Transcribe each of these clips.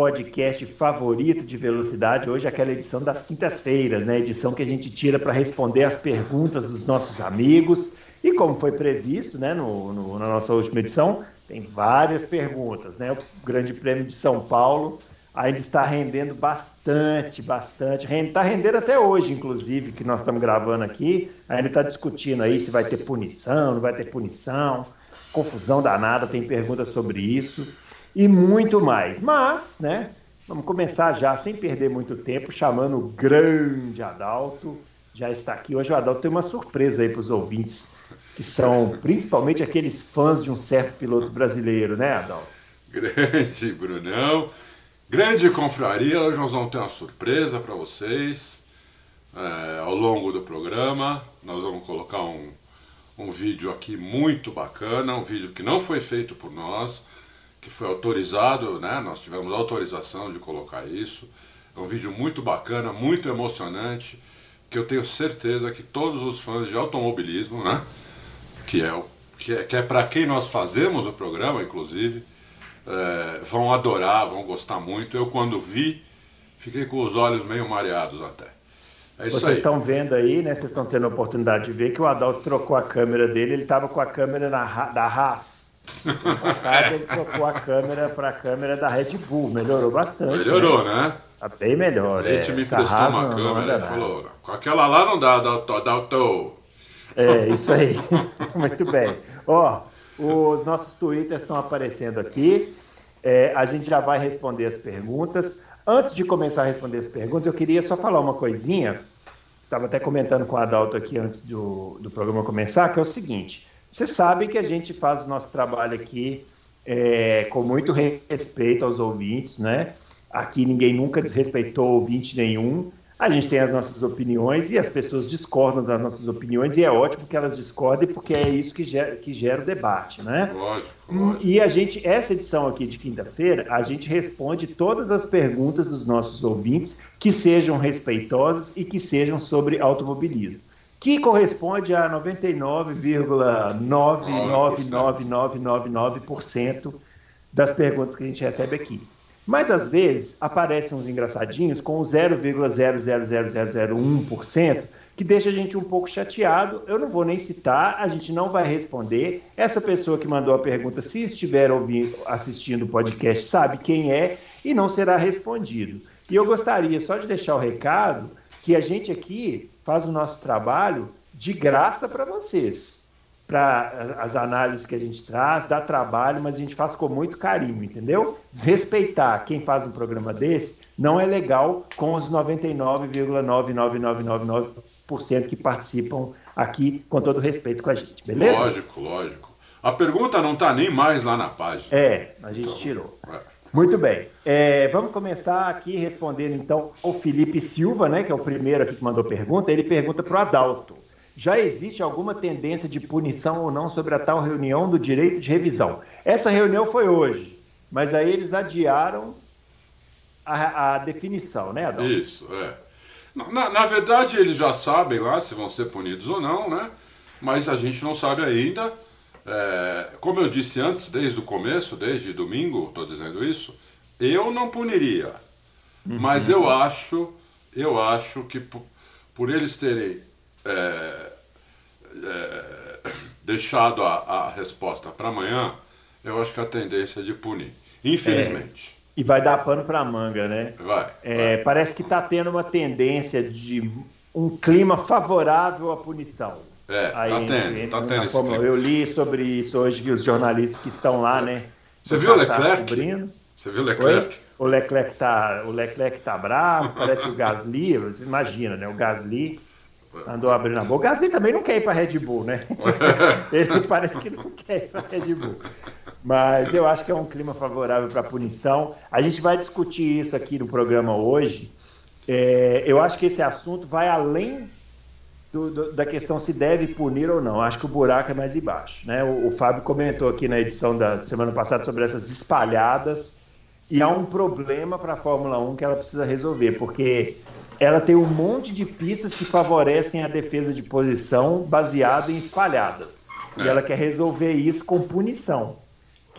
podcast favorito de velocidade. Hoje é aquela edição das quintas-feiras, né? Edição que a gente tira para responder as perguntas dos nossos amigos. E como foi previsto, né, no, no, na nossa última edição, tem várias perguntas, né? O Grande Prêmio de São Paulo ainda está rendendo bastante, bastante. Está rendendo até hoje, inclusive, que nós estamos gravando aqui. Ainda está discutindo aí se vai ter punição, não vai ter punição. Confusão danada, tem perguntas sobre isso e muito mais. Mas, né, vamos começar já, sem perder muito tempo, chamando o grande Adalto. Já está aqui. Hoje o Adalto tem uma surpresa aí para os ouvintes, que são principalmente aqueles fãs de um certo piloto brasileiro, né, Adalto? Grande Brunão. Grande confraria, hoje nós vamos ter uma surpresa para vocês. É, ao longo do programa, nós vamos colocar um, um vídeo aqui muito bacana, um vídeo que não foi feito por nós, que foi autorizado, né? Nós tivemos autorização de colocar isso. É um vídeo muito bacana, muito emocionante, que eu tenho certeza que todos os fãs de automobilismo, né? Que é, que é, que é para quem nós fazemos o programa, inclusive, é, vão adorar, vão gostar muito. Eu, quando vi, fiquei com os olhos meio mareados até. É Vocês estão vendo aí, né? Vocês estão tendo a oportunidade de ver que o Adalto trocou a câmera dele, ele estava com a câmera na, da Haas. No passado ele trocou a câmera para a câmera da Red Bull, melhorou bastante. Melhorou, né? né? Tá bem melhor. A gente é. me emprestou uma câmera e falou: com aquela lá não dá, dá, dá, dá, É, isso aí. Muito bem. Ó, os nossos twitters estão aparecendo aqui. É, a gente já vai responder as perguntas. Antes de começar a responder as perguntas, eu queria só falar uma coisinha. Estava até comentando com o Adalto aqui antes do, do programa começar, que é o seguinte: você sabe que a gente faz o nosso trabalho aqui é, com muito respeito aos ouvintes, né? Aqui ninguém nunca desrespeitou ouvinte nenhum. A gente tem as nossas opiniões e as pessoas discordam das nossas opiniões e é ótimo que elas discordem porque é isso que gera, que gera o debate, né? Lógico, lógico. E a gente, essa edição aqui de quinta-feira, a gente responde todas as perguntas dos nossos ouvintes que sejam respeitosas e que sejam sobre automobilismo, que corresponde a 99,99999% das perguntas que a gente recebe aqui. Mas às vezes aparecem uns engraçadinhos com 0,000001% que deixa a gente um pouco chateado. Eu não vou nem citar, a gente não vai responder. Essa pessoa que mandou a pergunta, se estiver ouvindo, assistindo o podcast, sabe quem é e não será respondido. E eu gostaria só de deixar o recado que a gente aqui faz o nosso trabalho de graça para vocês para as análises que a gente traz, dá trabalho, mas a gente faz com muito carinho, entendeu? Desrespeitar quem faz um programa desse não é legal com os 99,99999% que participam aqui, com todo respeito com a gente, beleza? Lógico, lógico. A pergunta não está nem mais lá na página. É, a gente então, tirou. É. Muito bem. É, vamos começar aqui respondendo então o Felipe Silva, né, que é o primeiro aqui que mandou pergunta. Ele pergunta para o Adalto já existe alguma tendência de punição ou não sobre a tal reunião do direito de revisão. Essa reunião foi hoje, mas aí eles adiaram a, a definição, né, Adão? Isso, é. Na, na, verdade, eles já sabem lá se vão ser punidos ou não, né? Mas a gente não sabe ainda. É, como eu disse antes, desde o começo, desde domingo, estou dizendo isso, eu não puniria. Uhum. Mas eu acho, eu acho que por, por eles terem é, é, deixado a, a resposta para amanhã, eu acho que a tendência é de punir. Infelizmente. É, e vai dar pano para manga, né? Vai, é, vai. Parece que está tendo uma tendência de um clima favorável à punição. É, Aí, tá tendo, tá tendo esse. Eu li sobre isso hoje, que os jornalistas que estão lá, né? Você viu o Leclerc? Cobrindo. Você viu o Leclerc? Oi? O Leclerc tá, o Leclerc tá bravo, parece que o Gasly, imagina, né? O Gasly Andou abrindo a boca. O Gasly também não quer ir para Red Bull, né? Ele parece que não quer ir para Red Bull. Mas eu acho que é um clima favorável para punição. A gente vai discutir isso aqui no programa hoje. É, eu acho que esse assunto vai além do, do, da questão se deve punir ou não. Acho que o buraco é mais embaixo. Né? O, o Fábio comentou aqui na edição da semana passada sobre essas espalhadas. E há um problema para a Fórmula 1 que ela precisa resolver, porque ela tem um monte de pistas que favorecem a defesa de posição baseado em espalhadas. E ela quer resolver isso com punição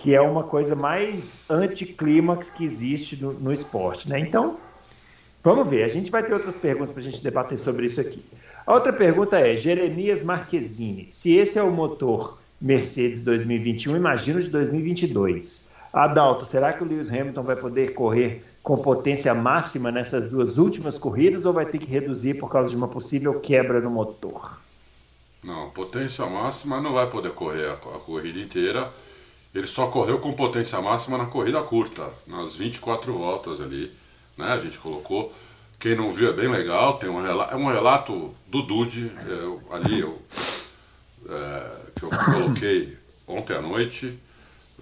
que é uma coisa mais anticlímax que existe no, no esporte. Né? Então, vamos ver. A gente vai ter outras perguntas para a gente debater sobre isso aqui. A outra pergunta é: Jeremias Marquezine, se esse é o motor Mercedes 2021, imagino de 2022. Adalto, será que o Lewis Hamilton vai poder correr com potência máxima nessas duas últimas corridas ou vai ter que reduzir por causa de uma possível quebra no motor? Não, potência máxima não vai poder correr a, a corrida inteira ele só correu com potência máxima na corrida curta, nas 24 voltas ali. Né? A gente colocou. Quem não viu é bem legal, tem um relato, é um relato do Dude, eu, ali eu, é, que eu coloquei ontem à noite.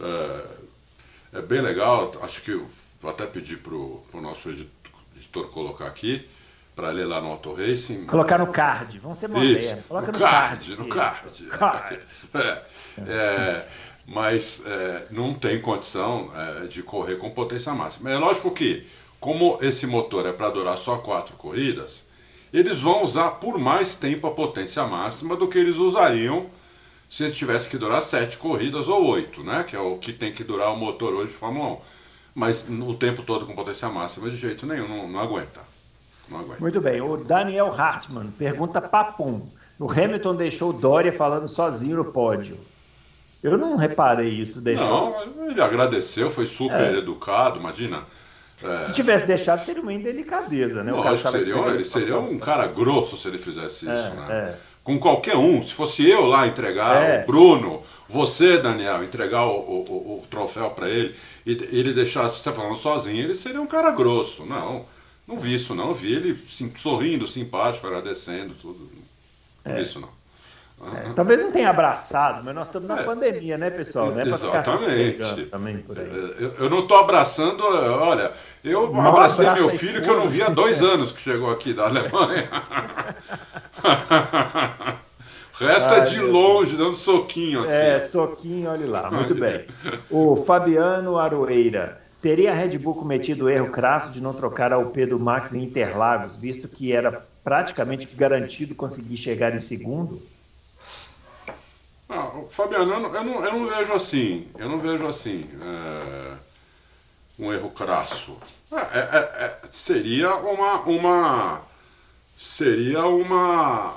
É, é, bem legal, acho que vou até pedir para o nosso editor colocar aqui para ler lá no Auto Racing. Colocar no card, vamos ser modernos. Coloca no, no card, card. No card. card. É, é, mas é, não tem condição é, de correr com potência máxima. É lógico que, como esse motor é para durar só quatro corridas, eles vão usar por mais tempo a potência máxima do que eles usariam se eles tivessem que durar sete corridas ou oito, né? que é o que tem que durar o motor hoje de Fórmula 1. Mas o tempo todo com potência máxima de jeito nenhum, não, não aguenta. Não aguenta. Muito bem, o Daniel Hartmann pergunta papum. O Hamilton deixou o Dória falando sozinho no pódio. Eu não reparei isso. Deixou. Não, ele agradeceu, foi super é. educado, imagina. É... Se tivesse deixado, seria uma indelicadeza, né? Lógico, seria, ele seria um cara grosso se ele fizesse é, isso, né? É. Com qualquer um. Se fosse eu lá entregar, é. o Bruno, você, Daniel, entregar o, o, o troféu para ele e ele deixasse você falando sozinho, ele seria um cara grosso. Não, não vi isso, não. Vi ele sim, sorrindo, simpático, agradecendo, tudo. Não vi isso, não. É, talvez não tenha abraçado, mas nós estamos na é, pandemia, né, pessoal? Não é exatamente. Também por aí. É, eu, eu não estou abraçando, olha, eu não abracei meu filho que eu não via há dois anos que chegou aqui da Alemanha. o resto Ai, é de longe, dando soquinho assim. É, soquinho, olha lá, muito bem. O Fabiano Aroeira. Teria a Red Bull cometido o erro crasso de não trocar a UP do Max em Interlagos, visto que era praticamente garantido conseguir chegar em segundo? Ah, Fabiano, eu não, eu não, eu não vejo assim. Eu não vejo assim. É, um erro crasso. É, é, é, é seria uma. uma seria uma.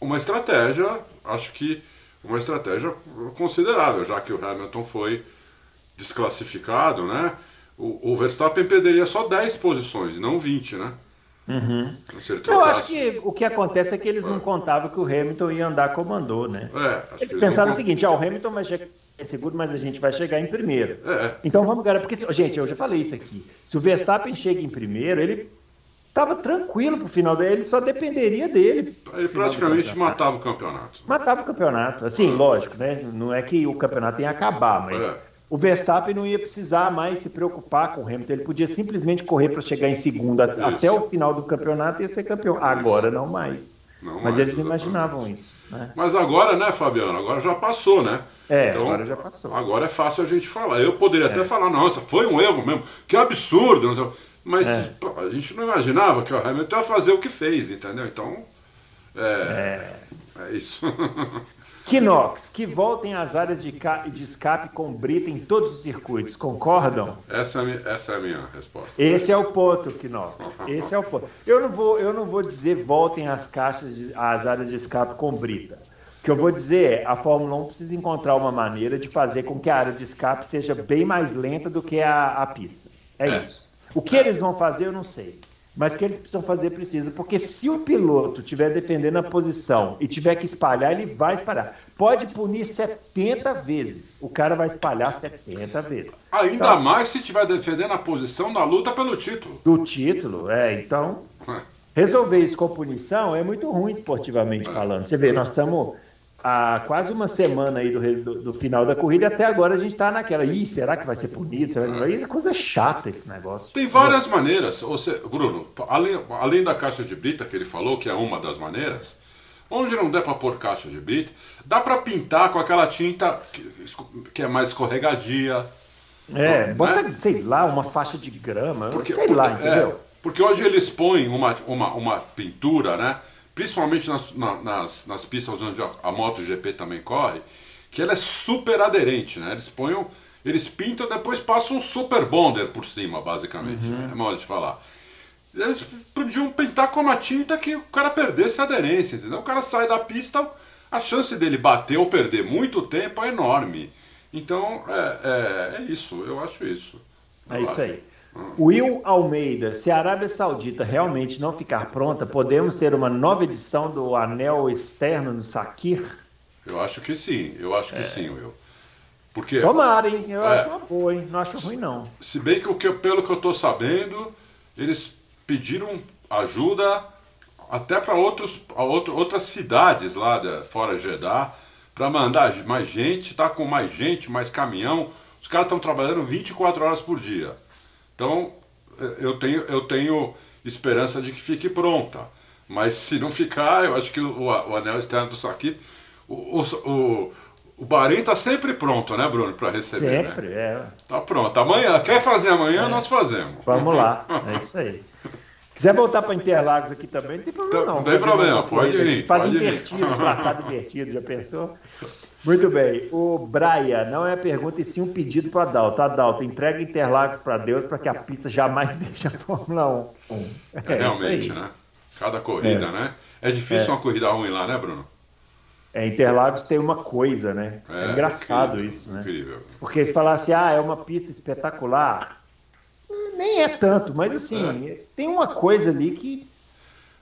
Uma estratégia, acho que uma estratégia considerável, já que o Hamilton foi desclassificado, né? O, o Verstappen perderia só 10 posições, não 20, né? Uhum. Eu acho que o que acontece é que eles não contavam que o Hamilton ia andar como andou, né? É, eles pensaram não... o seguinte: ah, o Hamilton vai chegar em segundo, mas a gente vai chegar em primeiro. É. Então vamos garantir. Porque, gente, eu já falei isso aqui. Se o Verstappen chega em primeiro, ele estava tranquilo pro final dele, ele só dependeria dele. Ele praticamente matava o campeonato. Matava o campeonato. Assim, lógico, né? Não é que o campeonato ia acabar, mas. O Verstappen não ia precisar mais se preocupar com o Hamilton, ele podia simplesmente correr para chegar em segunda isso. até o final do campeonato e ia ser campeão. Agora não mais. Não Mas mais, eles não imaginavam isso. Né? Mas agora, né, Fabiano? Agora já passou, né? É, então, agora já passou. Agora é fácil a gente falar. Eu poderia é. até falar, nossa, foi um erro mesmo, que absurdo. Mas é. a gente não imaginava que o Hamilton ia fazer o que fez, entendeu? Então, é, é. é isso. Kinox, que voltem às áreas de, de escape com brita em todos os circuitos, concordam? Essa é, a minha, essa é a minha resposta. Esse é o ponto, Kinox. Esse é o ponto. Eu não vou, eu não vou dizer voltem às caixas, de, às áreas de escape com brita. O que eu vou dizer é, a Fórmula 1 precisa encontrar uma maneira de fazer com que a área de escape seja bem mais lenta do que a, a pista. É, é. isso. O que eles vão fazer, eu não sei mas que eles precisam fazer precisa, porque se o piloto estiver defendendo a posição e tiver que espalhar, ele vai espalhar. Pode punir 70 vezes, o cara vai espalhar 70 vezes. Ainda então, mais se estiver defendendo a posição na luta pelo título. Do título, é. Então, é. resolver isso com punição é muito ruim esportivamente é. falando. Você vê, nós estamos há quase uma semana aí do, do, do final da corrida, até agora a gente está naquela. Ih, será que vai ser punido? Será que? Isso é coisa chata esse negócio. Tem várias maneiras. Você, Bruno, além, além da caixa de brita que ele falou, que é uma das maneiras, onde não der para pôr caixa de brita, dá para pintar com aquela tinta que, que é mais escorregadia. É, né? bota, sei lá, uma faixa de grama, porque, sei porque, lá, entendeu? É, porque hoje eles põem uma, uma, uma pintura, né? Principalmente nas, nas, nas pistas onde a, a MotoGP também corre, que ela é super aderente, né? Eles põem, eles pintam, depois passam um super bonder por cima, basicamente. Uhum. Né? É modo de falar. Eles podiam pintar com uma tinta que o cara perdesse a aderência, entendeu? O cara sai da pista, a chance dele bater ou perder muito tempo é enorme. Então, é, é, é isso, eu acho isso. É eu é isso acho. aí. Will Almeida, se a Arábia Saudita realmente não ficar pronta, podemos ter uma nova edição do anel externo no Sakir? Eu acho que sim, eu acho que é. sim, Will. Porque, Tomara, hein? Eu é, acho uma boa, hein? Não acho ruim, não. Se bem que, o que pelo que eu estou sabendo, eles pediram ajuda até para outros, outras cidades lá de, fora Jeddah, para mandar mais gente, tá com mais gente, mais caminhão. Os caras estão trabalhando 24 horas por dia. Então, eu tenho, eu tenho esperança de que fique pronta. Mas se não ficar, eu acho que o, o anel externo do Saquito. O, o, o Bahrein está sempre pronto, né, Bruno, para receber. Né? Sempre, né? é. Tá pronto. Amanhã, quer fazer amanhã, é. nós fazemos. Vamos lá, é isso aí. Quiser voltar para Interlagos aqui também, não tem problema não. Não tem problema, pode ir. Faz pode invertido, ir. traçado invertido, já pensou? Muito bem. O Braia não é pergunta e sim um pedido para Adalto. Adalto, entrega Interlagos para Deus para que a pista jamais deixe a Fórmula 1. É, é realmente, né? Cada corrida, é. né? É difícil é. uma corrida ruim lá, né, Bruno? É, Interlagos tem uma coisa, né? É, é engraçado incrível, isso, né? Incrível. Porque se falasse, ah, é uma pista espetacular, nem é tanto, mas assim, é. tem uma coisa ali que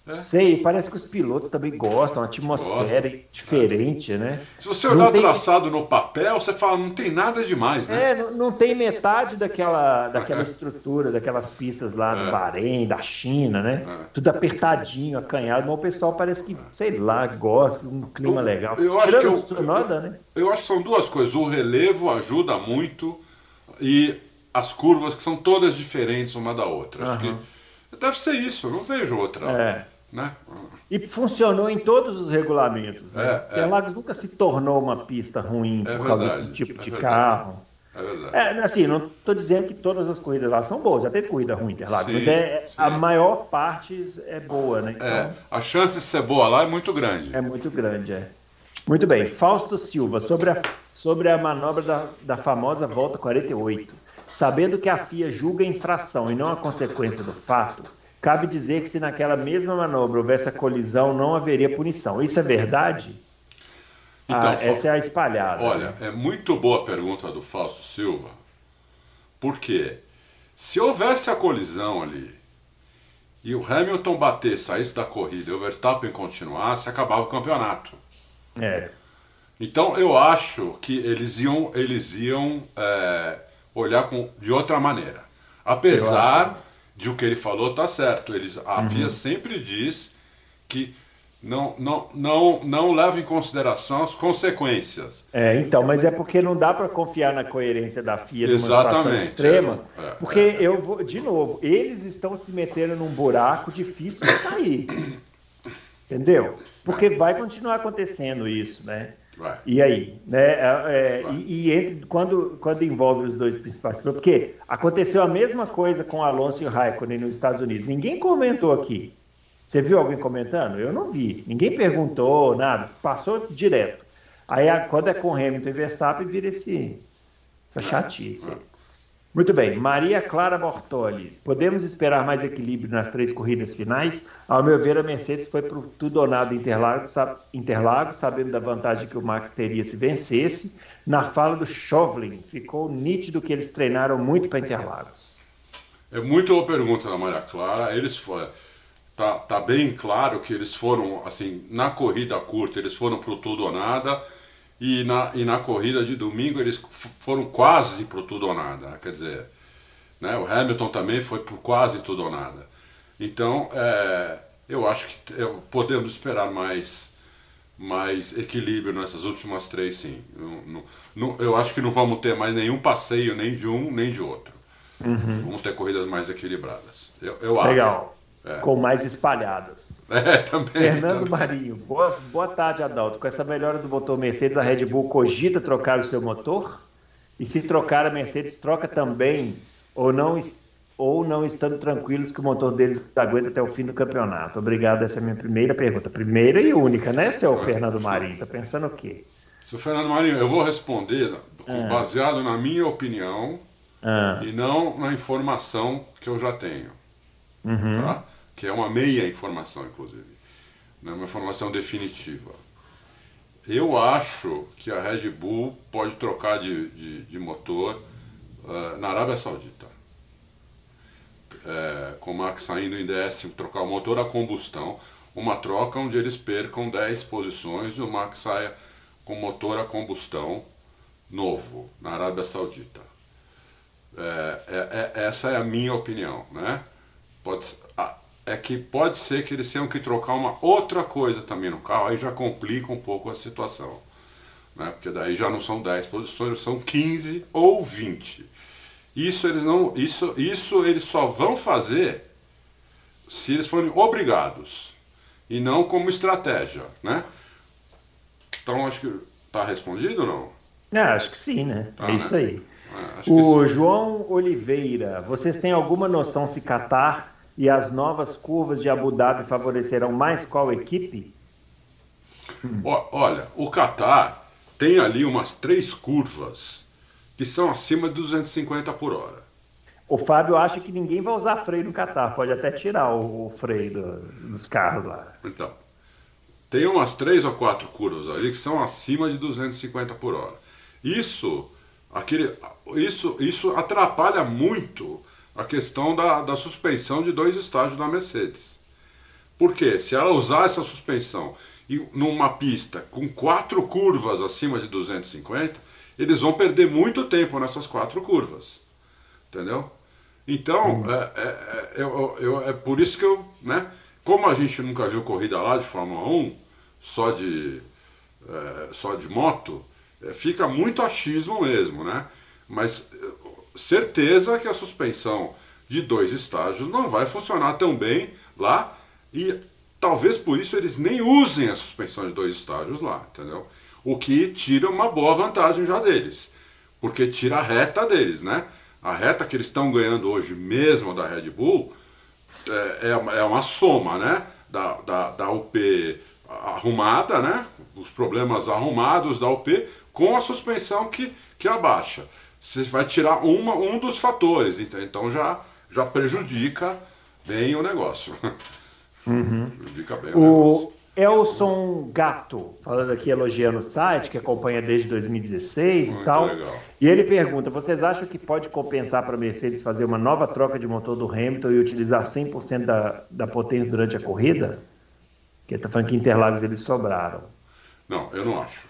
é. Sei, parece que os pilotos também gostam, a atmosfera Gosta. diferente, é. né? Se você olhar o tem... traçado no papel, você fala, não tem nada demais, né? É, não, não tem metade daquela, daquela estrutura, daquelas pistas lá é. do Bahrein, da China, né? É. Tudo apertadinho, acanhado, mas o pessoal parece que, sei lá, gosta, um clima eu, legal. Eu acho que eu, Sonoda, né? eu acho que são duas coisas. O relevo ajuda muito e as curvas que são todas diferentes uma da outra. Acho que deve ser isso, eu não vejo outra. É. Né? E funcionou em todos os regulamentos. Né? É, Interlagos é. nunca se tornou uma pista ruim é por causa verdade, do tipo é de verdade. carro. É verdade. É, assim, não estou dizendo que todas as corridas lá são boas, já teve corrida ruim Interlagos, mas é, sim. a maior parte é boa, né? Então, é, a chance de ser boa lá é muito grande. É muito grande, é. Muito bem, Fausto Silva, sobre a, sobre a manobra da, da famosa volta 48. Sabendo que a FIA julga a infração e não a consequência do fato, Cabe dizer que se naquela mesma manobra houvesse a colisão, não haveria punição. Isso é verdade? Então, ah, essa é a espalhada. Olha, é muito boa a pergunta do Fausto Silva, porque se houvesse a colisão ali e o Hamilton bater, saísse da corrida e o Verstappen continuasse, acabava o campeonato. É. Então eu acho que eles iam, eles iam é, olhar com, de outra maneira. Apesar de o que ele falou tá certo. Eles, a uhum. FIA sempre diz que não, não, não, não leva em consideração as consequências. É, então, mas é porque não dá para confiar na coerência da FIA numa situação extrema, é, é, porque é. eu vou, de novo, eles estão se metendo num buraco difícil de sair. Entendeu? Porque vai continuar acontecendo isso, né? Vai. E aí, né? É, é e, e entre, quando, quando envolve os dois principais porque aconteceu a mesma coisa com Alonso e Raikkonen nos Estados Unidos. Ninguém comentou aqui. Você viu alguém comentando? Eu não vi. Ninguém perguntou nada. Passou direto. Aí quando é com Hamilton e Verstappen vira esse, essa chatice. Muito bem, Maria Clara Bortoli. Podemos esperar mais equilíbrio nas três corridas finais? Ao meu ver, a Mercedes foi para tudo ou nada Interlagos, sabendo da vantagem que o Max teria se vencesse. Na fala do Chauvelin, ficou nítido que eles treinaram muito para Interlagos. É muito boa pergunta da Maria Clara. Eles foram, tá, tá bem claro que eles foram assim na corrida curta, eles foram para tudo ou nada e na, e na corrida de domingo eles foram quase para tudo ou nada. Quer dizer, né, o Hamilton também foi por quase tudo ou nada. Então, é, eu acho que podemos esperar mais, mais equilíbrio nessas últimas três, sim. Não, não, eu acho que não vamos ter mais nenhum passeio nem de um nem de outro. Uhum. Vamos ter corridas mais equilibradas. Eu, eu Legal. É. Com mais espalhadas. É, também. Fernando também. Marinho, boa, boa tarde, Adalto. Com essa melhora do motor Mercedes, a Red Bull cogita trocar o seu motor? E se trocar a Mercedes, troca também ou não, ou não estando tranquilos que o motor deles aguenta até o fim do campeonato? Obrigado, essa é a minha primeira pergunta. Primeira e única, né, seu Fernando Marinho? Tá pensando o quê? Seu Fernando Marinho, eu vou responder ah. baseado na minha opinião ah. e não na informação que eu já tenho. Uhum. Tá? Que é uma meia informação, inclusive. Não é uma informação definitiva. Eu acho que a Red Bull pode trocar de, de, de motor uh, na Arábia Saudita. É, com o Max saindo em décimo, trocar o motor a combustão. Uma troca onde eles percam 10 posições e o Max saia com motor a combustão novo na Arábia Saudita. É, é, é essa é a minha opinião. Né? Pode, é que pode ser que eles tenham que trocar uma outra coisa também no carro, aí já complica um pouco a situação. Né? Porque daí já não são 10 posições, são 15 ou 20. Isso eles não. Isso, isso eles só vão fazer se eles forem obrigados. E não como estratégia. Né? Então acho que. Tá respondido ou não? É, acho que sim, né? Tá, é isso né? aí. É, o João Oliveira, vocês têm alguma noção se Qatar e as novas curvas de Abu Dhabi favorecerão mais qual equipe? Olha, o Qatar tem ali umas três curvas que são acima de 250 por hora. O Fábio acha que ninguém vai usar freio no Qatar, pode até tirar o, o freio do, dos carros lá. Então, tem umas três ou quatro curvas ali que são acima de 250 por hora. Isso, aquele, isso, isso atrapalha muito a questão da, da suspensão de dois estágios da Mercedes. Por quê? Se ela usar essa suspensão e numa pista com quatro curvas acima de 250, eles vão perder muito tempo nessas quatro curvas. Entendeu? Então, hum. é, é, é, eu, eu, é por isso que eu, né? Como a gente nunca viu corrida lá de Fórmula 1, só de, é, só de moto, é, fica muito achismo mesmo, né? Mas certeza que a suspensão de dois estágios não vai funcionar tão bem lá e talvez por isso eles nem usem a suspensão de dois estágios lá, entendeu? O que tira uma boa vantagem já deles, porque tira a reta deles, né? A reta que eles estão ganhando hoje mesmo da Red Bull é, é, uma, é uma soma, né? Da, da, da UP arrumada, né? Os problemas arrumados da UP com a suspensão que, que abaixa você vai tirar uma, um dos fatores, então já, já prejudica bem o negócio. Uhum. Prejudica bem o, o negócio. Elson Gato, falando aqui, elogiando o site, que acompanha desde 2016 Muito e tal. Legal. E ele pergunta: vocês acham que pode compensar para a Mercedes fazer uma nova troca de motor do Hamilton e utilizar 100% da, da potência durante a corrida? Que ele está falando que Interlagos eles sobraram. Não, eu não acho.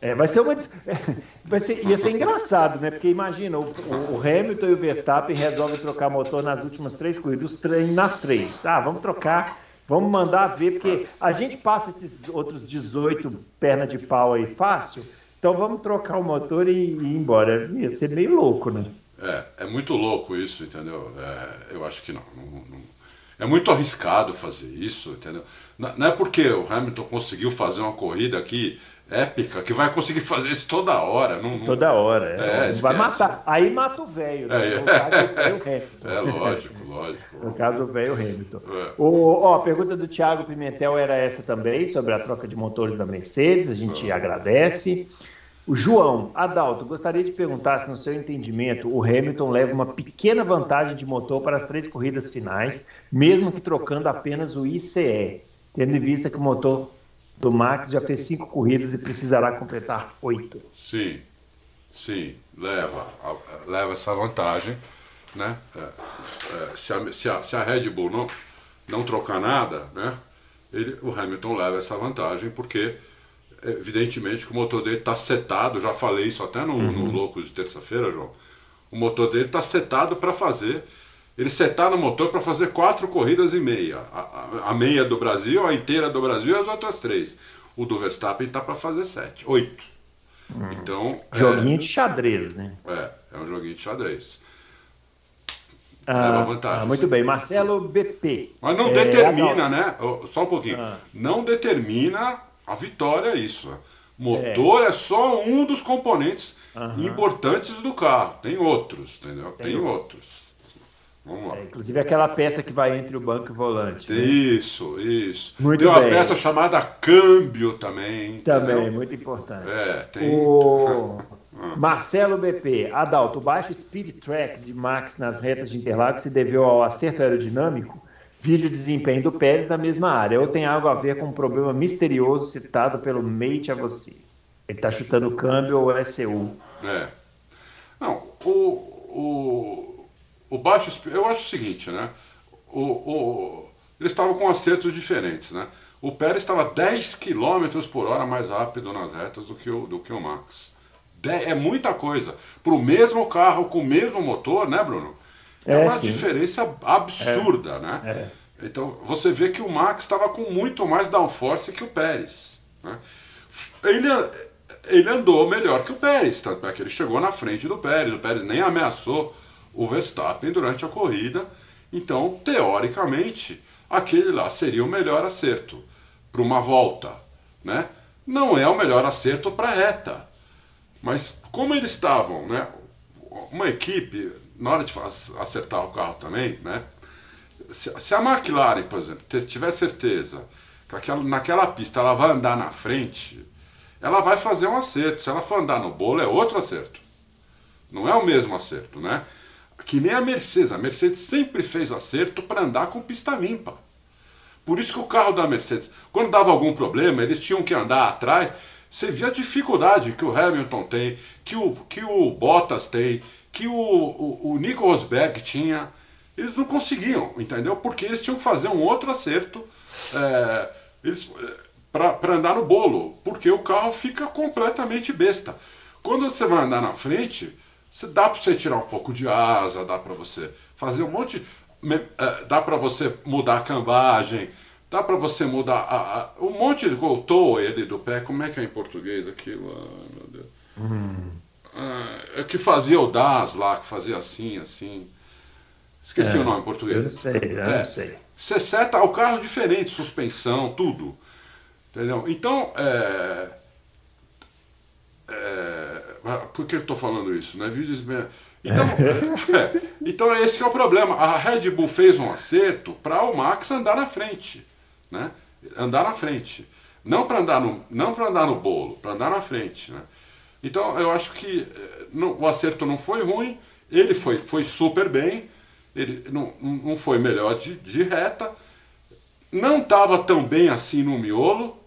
É, vai ser uma. Vai ser, ia ser engraçado, né? Porque imagina, o, o, Hamilton e o Verstappen resolvem trocar motor nas últimas três corridas, nas três. Ah, vamos trocar, vamos mandar ver, porque a gente passa esses outros 18 perna de pau aí fácil, então vamos trocar o motor e, e ir embora. Ia ser meio louco, né? É, é muito louco isso, entendeu? É, eu acho que não, não, não, É muito arriscado fazer isso, entendeu? Não é porque o Hamilton conseguiu fazer uma corrida aqui épica que vai conseguir fazer isso toda hora. Não, toda hora, é. é vai matar. Aí mata o velho, né? É, no caso, o velho Hamilton. É lógico, lógico. No caso, o velho Hamilton. É. O, ó, a pergunta do Thiago Pimentel era essa também, sobre a troca de motores da Mercedes. A gente é. agradece. O João, Adalto, gostaria de perguntar se, no seu entendimento, o Hamilton leva uma pequena vantagem de motor para as três corridas finais, mesmo que trocando apenas o ICE, tendo em vista que o motor do Max já fez cinco corridas e precisará completar oito. Sim, sim, leva, leva essa vantagem. Né? É, é, se, a, se, a, se a Red Bull não, não trocar nada, né? Ele, o Hamilton leva essa vantagem porque evidentemente que o motor dele está setado, já falei isso até no, uhum. no Loucos de terça-feira, João. O motor dele está setado para fazer ele setar no motor para fazer quatro corridas e meia. A, a, a, meia do Brasil, a inteira do Brasil e as outras três. O do Verstappen está para fazer 7, 8. Hum. Então, joguinho é, de xadrez, né? É, é um joguinho de xadrez. Ah, ah, muito bem, Marcelo BP. Mas não é, determina, né? Só um pouquinho. Ah. Não determina a vitória isso. Motor é, é só um dos componentes importantes do carro. Tem outros, entendeu? Tem, Tem outros. Vamos lá. É, inclusive aquela peça que vai entre o banco e o volante. Né? Isso, isso. Muito tem uma bem. peça chamada câmbio também. Também, entendeu? muito importante. É, tem. O... Marcelo BP, Adalto, o baixo speed track de Max nas retas de Interlagos se deveu ao acerto aerodinâmico? Vídeo desempenho do Pérez na mesma área, ou tem algo a ver com um problema misterioso citado pelo Mate a você? Ele está chutando o câmbio ou SU? É. Não, o, o, o baixo eu acho o seguinte, né? O, o, eles estavam com acertos diferentes, né? O Pérez estava 10 km por hora mais rápido nas retas do que o, do que o Max. É muita coisa. Para o mesmo carro com o mesmo motor, né, Bruno? É, é uma sim. diferença absurda, é. né? É. Então você vê que o Max estava com muito mais downforce que o Pérez. Né? Ele, ele andou melhor que o Pérez, tanto é que ele chegou na frente do Pérez. O Pérez nem ameaçou o Verstappen durante a corrida. Então, teoricamente, aquele lá seria o melhor acerto para uma volta. Né? Não é o melhor acerto para reta. Mas como eles estavam, né? Uma equipe, na hora de acertar o carro também, né? Se, a McLaren, por exemplo, tiver certeza que aquela, naquela pista ela vai andar na frente, ela vai fazer um acerto. Se ela for andar no bolo, é outro acerto. Não é o mesmo acerto, né? Que nem a Mercedes. A Mercedes sempre fez acerto para andar com pista limpa. Por isso que o carro da Mercedes, quando dava algum problema, eles tinham que andar atrás. Você via a dificuldade que o Hamilton tem, que o, que o Bottas tem, que o, o, o Nico Rosberg tinha. Eles não conseguiam, entendeu? Porque eles tinham que fazer um outro acerto é, para andar no bolo, porque o carro fica completamente besta. Quando você vai andar na frente, você, dá para você tirar um pouco de asa, dá para você fazer um monte. É, dá para você mudar a cambagem, Dá para você mudar a, a, um monte de voltou ele do pé. Como é que é em português aquilo? Ah, meu Deus. Hum. Ah, é que fazia o das lá, que fazia assim, assim. Esqueci é, o nome em português. Eu sei, eu é. não sei. Você seta o carro diferente, suspensão, tudo. Entendeu? Então, é, é, por que eu estou falando isso? Né? Então, é, então esse é o problema. A Red Bull fez um acerto para o Max andar na frente né? Andar na frente. Não para andar no, não andar no bolo, para andar na frente, né? Então eu acho que eh, não, o acerto não foi ruim, ele foi, foi super bem, ele não, não foi melhor de, de reta, não estava tão bem assim no miolo.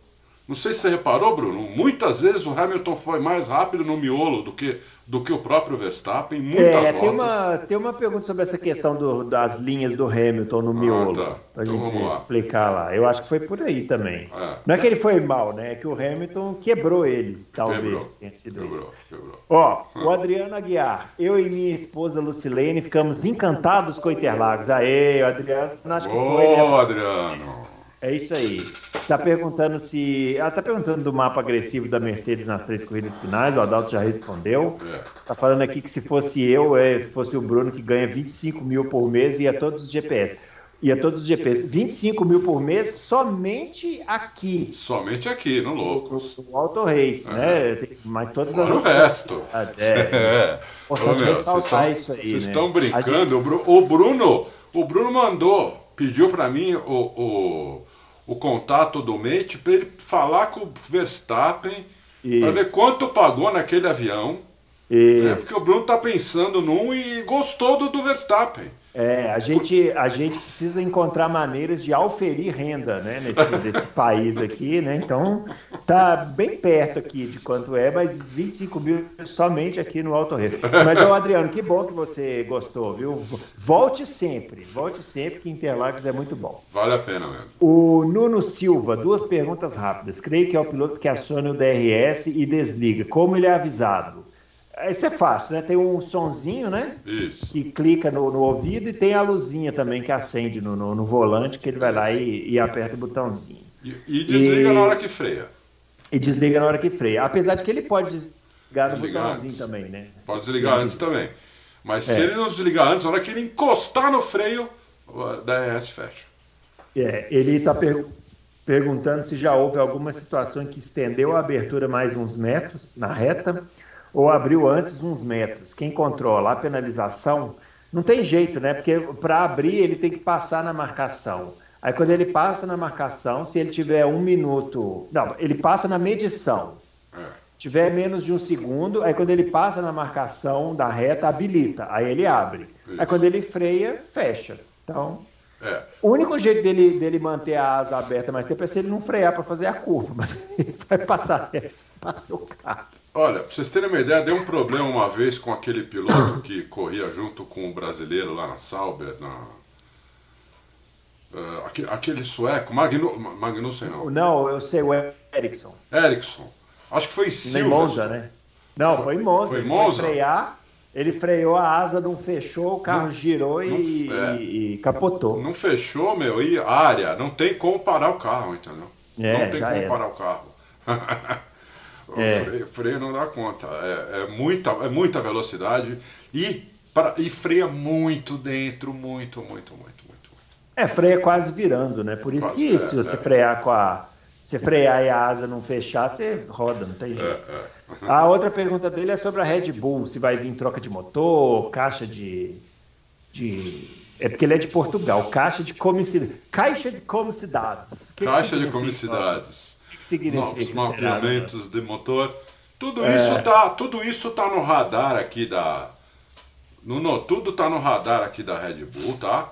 Não sei se você reparou, Bruno, muitas vezes o Hamilton foi mais rápido no miolo do que do que o próprio Verstappen, muitas é, tem uma, tem uma pergunta sobre essa questão do, das linhas do Hamilton no ah, miolo, tá. para a então, gente explicar lá. Eu acho que foi por aí também. É. Não é que ele foi mal, né? É que o Hamilton quebrou ele, talvez quebrou. tenha sido quebrou, isso. Quebrou. Ó, o Adriano Aguiar, eu e minha esposa Lucilene ficamos encantados com Interlagos. Aê, o Adriano, acho que foi. Né? Adriano! É isso aí. Está perguntando se. Ela está perguntando do mapa agressivo da Mercedes nas três corridas finais, o Adalto já respondeu. Está falando aqui que se fosse eu, é, se fosse o Bruno, que ganha 25 mil por mês, ia todos os GPS. Ia todos os GPS. 25 mil por mês somente aqui. Somente aqui, no Loucos. O Auto Race, é. né? Mas todas Fora as. o resto. É. é. Ressaltar isso aí. Vocês né? estão brincando. Gente... O Bruno, o Bruno mandou, pediu para mim o, o o contato do Mate para ele falar com o Verstappen para ver quanto pagou naquele avião. Né? Porque o Bruno está pensando num e gostou do, do Verstappen. É, a gente, a gente precisa encontrar maneiras de auferir renda né, nesse, nesse país aqui, né? Então, tá bem perto aqui de quanto é, mas 25 mil somente aqui no Alto Rio. Mas, ô, Adriano, que bom que você gostou, viu? Volte sempre, volte sempre, que Interlagos é muito bom. Vale a pena mesmo. O Nuno Silva, duas perguntas rápidas. Creio que é o piloto que aciona o DRS e desliga. Como ele é avisado? Isso é fácil, né? Tem um sonzinho, né? Isso. Que clica no, no ouvido e tem a luzinha também que acende no, no, no volante, que ele vai lá e, e aperta o botãozinho. E, e desliga e... na hora que freia. E desliga na hora que freia. Apesar de que ele pode desligar no desligar botãozinho antes. também, né? Pode desligar Sim. antes também. Mas é. se ele não desligar antes, na hora que ele encostar no freio, a DRS fecha. É, ele está per perguntando se já houve alguma situação em que estendeu a abertura mais uns metros na reta ou abriu antes uns metros. Quem controla a penalização não tem jeito, né? Porque para abrir ele tem que passar na marcação. Aí quando ele passa na marcação, se ele tiver um minuto. Não, ele passa na medição. Tiver menos de um segundo, aí quando ele passa na marcação da reta, habilita. Aí ele abre. Aí quando ele freia, fecha. Então. É. O único jeito dele, dele manter a asa aberta mais tempo é se ele não frear para fazer a curva, mas ele vai passar o carro. Olha, pra vocês terem uma ideia, deu um problema uma vez com aquele piloto que corria junto com o brasileiro lá na Sauber, na. Uh, aquele, aquele, sueco, Magnu, Magnussen não. Não, eu sei, o Ericsson. Ericsson. Acho que foi em Silverstone. Monza, né? Não, foi, foi em Monza. Foi em Monza? Foi frear, ele freou a asa, não fechou, o carro não, girou não, e, é, e, capotou. Não fechou, meu, e área, não tem como parar o carro, entendeu? É, não tem como era. parar o carro. É. Freio, freio, não dá conta. É, é, muita, é muita velocidade e, pra, e freia muito dentro, muito, muito, muito, muito, muito. É, freia quase virando, né? Por isso quase, que é, se você é. frear com a. Se frear e a asa não fechar, você roda, não tem jeito. A outra pergunta dele é sobre a Red Bull, se vai vir troca de motor, caixa de. de... É porque ele é de Portugal, caixa de comicidades. Caixa de comicidades. Caixa de comicidades significa? Novos mapeamentos de motor. Tudo é. isso tá, tudo isso tá no radar aqui da no, no tudo tá no radar aqui da Red Bull, tá?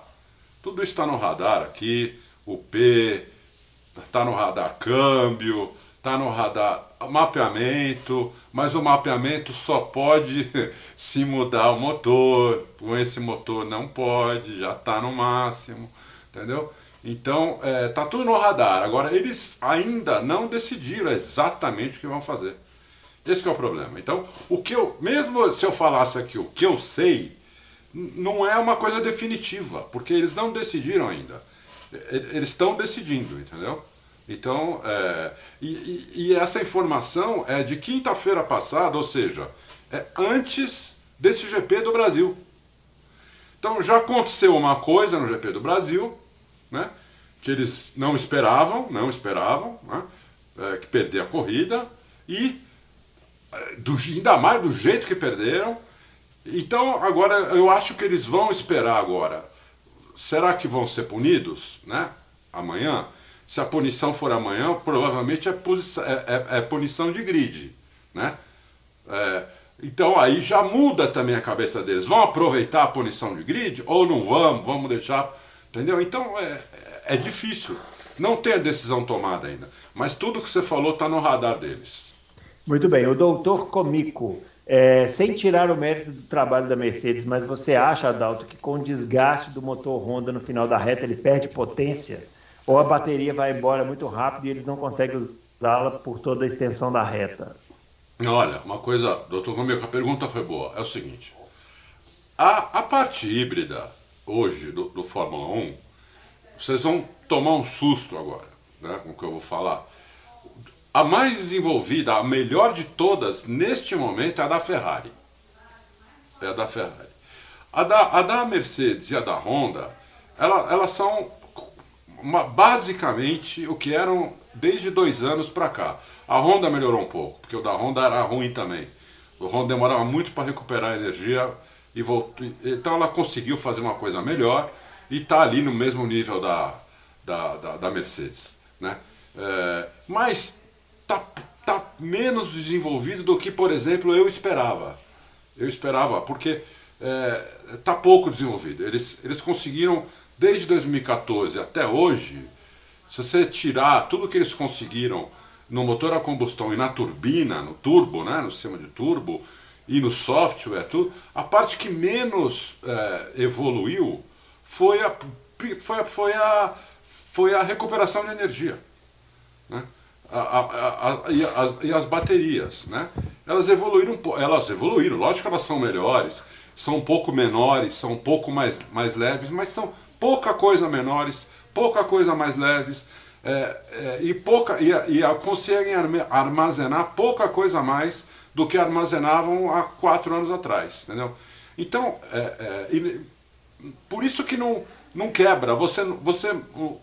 Tudo isso tá no radar aqui, o P tá no radar câmbio, tá no radar mapeamento, mas o mapeamento só pode se mudar o motor, com esse motor não pode, já tá no máximo, entendeu? Então, é, tá tudo no radar. Agora, eles ainda não decidiram exatamente o que vão fazer. Esse é o problema. Então, o que eu, mesmo se eu falasse aqui o que eu sei, não é uma coisa definitiva, porque eles não decidiram ainda. Eles estão decidindo, entendeu? Então, é, e, e, essa informação é de quinta-feira passada, ou seja, é antes desse GP do Brasil. Então já aconteceu uma coisa no GP do Brasil, né? que eles não esperavam, não esperavam, né? é, que perder a corrida e é, do, ainda mais do jeito que perderam. Então agora eu acho que eles vão esperar agora. Será que vão ser punidos, né? Amanhã? Se a punição for amanhã, provavelmente é, é, é, é punição de grid, né? É, então aí já muda também a cabeça deles. Vão aproveitar a punição de grid ou não vamos? Vamos deixar Entendeu? Então é, é difícil. Não tem a decisão tomada ainda. Mas tudo que você falou está no radar deles. Muito bem. O doutor Comico, é, sem tirar o mérito do trabalho da Mercedes, mas você acha, Adalto, que com o desgaste do motor Honda no final da reta ele perde potência? Ou a bateria vai embora muito rápido e eles não conseguem usá-la por toda a extensão da reta? Olha, uma coisa, doutor Comico, a pergunta foi boa. É o seguinte: a, a parte híbrida hoje do, do Fórmula 1, vocês vão tomar um susto agora, né, com o que eu vou falar. A mais desenvolvida, a melhor de todas neste momento é a da Ferrari. É a da Ferrari. A da, a da Mercedes e a da Honda, ela, elas são uma, basicamente o que eram desde dois anos para cá. A Honda melhorou um pouco, porque o da Honda era ruim também. O Honda demorava muito para recuperar a energia e voltou. Então ela conseguiu fazer uma coisa melhor e está ali no mesmo nível da, da, da, da Mercedes. Né? É, mas está tá menos desenvolvido do que, por exemplo, eu esperava. Eu esperava, porque está é, pouco desenvolvido. Eles, eles conseguiram, desde 2014 até hoje, se você tirar tudo que eles conseguiram no motor a combustão e na turbina, no turbo, né, no sistema de turbo, e no software, tudo, a parte que menos é, evoluiu foi a, foi, a, foi, a, foi a recuperação de energia. Né? A, a, a, e, as, e as baterias. Né? Elas evoluíram, elas evoluíram, lógico que elas são melhores, são um pouco menores, são um pouco mais, mais leves, mas são pouca coisa menores, pouca coisa mais leves. é, é, e, pouca, e, e conseguem armazenar pouca coisa mais do que armazenavam há quatro anos atrás, entendeu? Então, é, é, por isso que não, não quebra. Você, você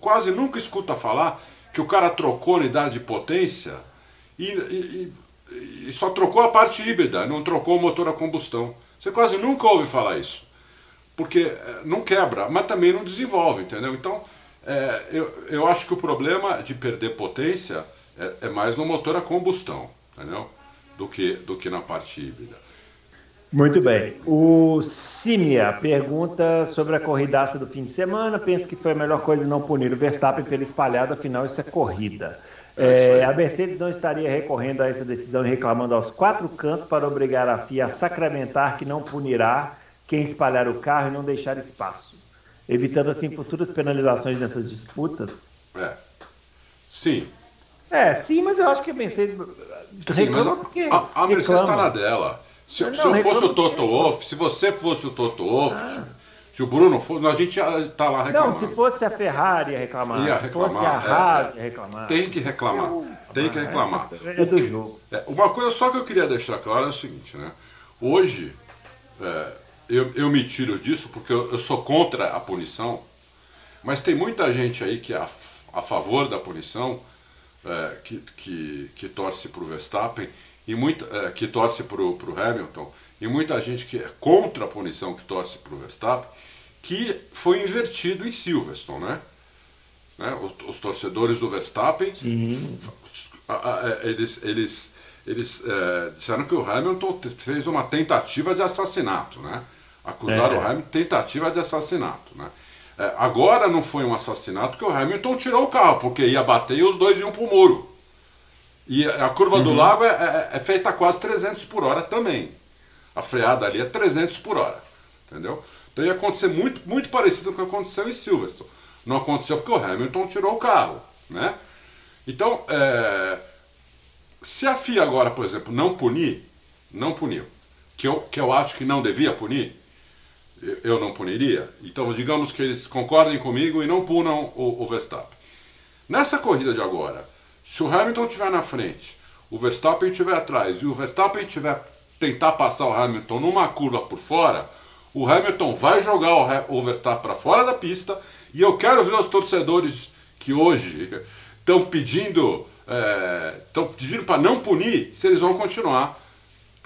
quase nunca escuta falar que o cara trocou unidade de potência e, e, e só trocou a parte híbrida, não trocou o motor a combustão. Você quase nunca ouve falar isso. Porque é, não quebra, mas também não desenvolve, entendeu? Então, é, eu, eu acho que o problema de perder potência é, é, mais no motor a combustão, entendeu? Do que, do que na parte híbrida. Muito bem. O Simia pergunta sobre a corridaça do fim de semana. Penso que foi a melhor coisa não punir o Verstappen pelo espalhado, afinal isso é corrida. É, a Mercedes não estaria recorrendo a essa decisão e reclamando aos quatro cantos para obrigar a FIA a sacramentar que não punirá quem espalhar o carro e não deixar espaço, evitando assim futuras penalizações nessas disputas. É. Sim. É, sim, mas eu acho que a Mercedes reclama porque a, a Mercedes está na dela. Se, não, se eu fosse o Toto Wolff, se você fosse o Toto Wolff, ah. se o Bruno fosse, a gente está lá reclamando. Não, se fosse a Ferrari ia reclamar, ia reclamar se fosse a é, Haas é, ia reclamar. Tem que reclamar, tem que reclamar. É, é do jogo. É, uma coisa só que eu queria deixar claro é o seguinte, né? Hoje, é, eu, eu me tiro disso porque eu, eu, sou contra a punição, mas tem muita gente aí que é a, a favor da punição, é, que, que, que torce para o Verstappen, e muita, é, que torce para o Hamilton, e muita gente que é contra a punição, que torce para o Verstappen, que foi invertido em Silverstone, né? né? Os, os, torcedores do Verstappen, eles, eles, eles é, disseram que o Hamilton fez uma tentativa de assassinato, né? Acusaram é. o Hamilton de tentativa de assassinato, né? É, agora não foi um assassinato que o Hamilton tirou o carro, porque ia bater e os dois iam para o muro. E a curva uhum. do lago é, é, é, feita a quase 300 por hora também. A freada ali é 300 por hora. Entendeu? Então ia acontecer muito, muito parecido com o que aconteceu em Silverstone. Não aconteceu porque o Hamilton tirou o carro. Né? Então, é, se a FIA agora, por exemplo, não punir, não puniu, que eu, que eu acho que não devia punir, eu não puniria. Então, digamos que eles concordem comigo e não punam o, o Verstappen. Nessa corrida de agora, se o Hamilton estiver na frente, o Verstappen estiver atrás e o Verstappen tiver tentar passar o Hamilton numa curva por fora, o Hamilton vai jogar o, Verstappen para fora da pista e eu quero ver os torcedores que hoje estão pedindo estão é, pedindo para não punir, se eles vão continuar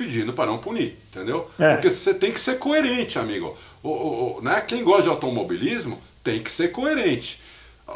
pedindo para não punir, entendeu? É. Porque você tem que ser coerente, amigo. O, o, o, né? Quem gosta de automobilismo tem que ser coerente.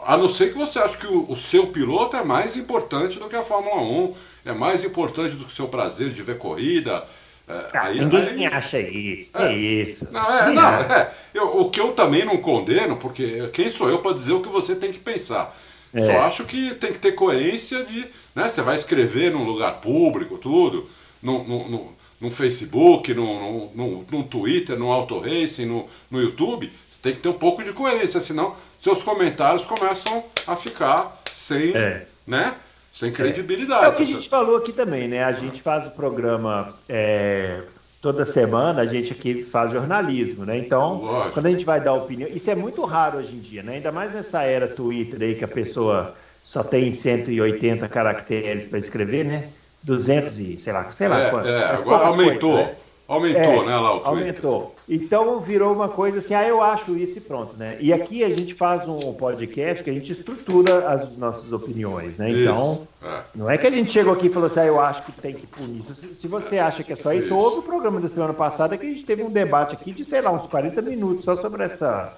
A não ser que você ache que o, o, seu piloto é mais importante do que a Fórmula 1, é mais importante do que o seu prazer de ver corrida. É, ah, aí, ninguém aí, acha isso, é, é isso. Não, é, não, é. Eu, o que eu também não condeno, porque quem sou eu para dizer o que você tem que pensar? É. Só acho que tem que ter coerência de. Né, você vai escrever num lugar público, tudo, no, no, no, no Facebook, no, no, no, Twitter, no Auto Racing, no, no YouTube, você tem que ter um pouco de coerência, senão seus comentários começam a ficar sem, é. né? Sem credibilidade. É. é o que a gente falou aqui também, né? A gente faz o programa é, toda semana, a gente aqui faz jornalismo, né? Então, Lógico. quando a gente vai dar opinião, isso é muito raro hoje em dia, né? Ainda mais nessa era Twitter aí que a pessoa só tem 180 caracteres para escrever, né? 200 e sei lá, sei lá é, quantos. É, agora aumentou. Coisa, né? Aumentou, é, né, lá o Twitter. Aumentou. Então virou uma coisa assim, ah, eu acho isso e pronto, né? E aqui a gente faz um podcast que a gente estrutura as nossas opiniões, né? Então, é. não é que a gente chegou aqui e falou assim, ah, eu acho que tem que punir isso. Se, se você acha que é só isso, isso, houve o programa da semana passada que a gente teve um debate aqui de, sei lá, uns 40 minutos só sobre essa,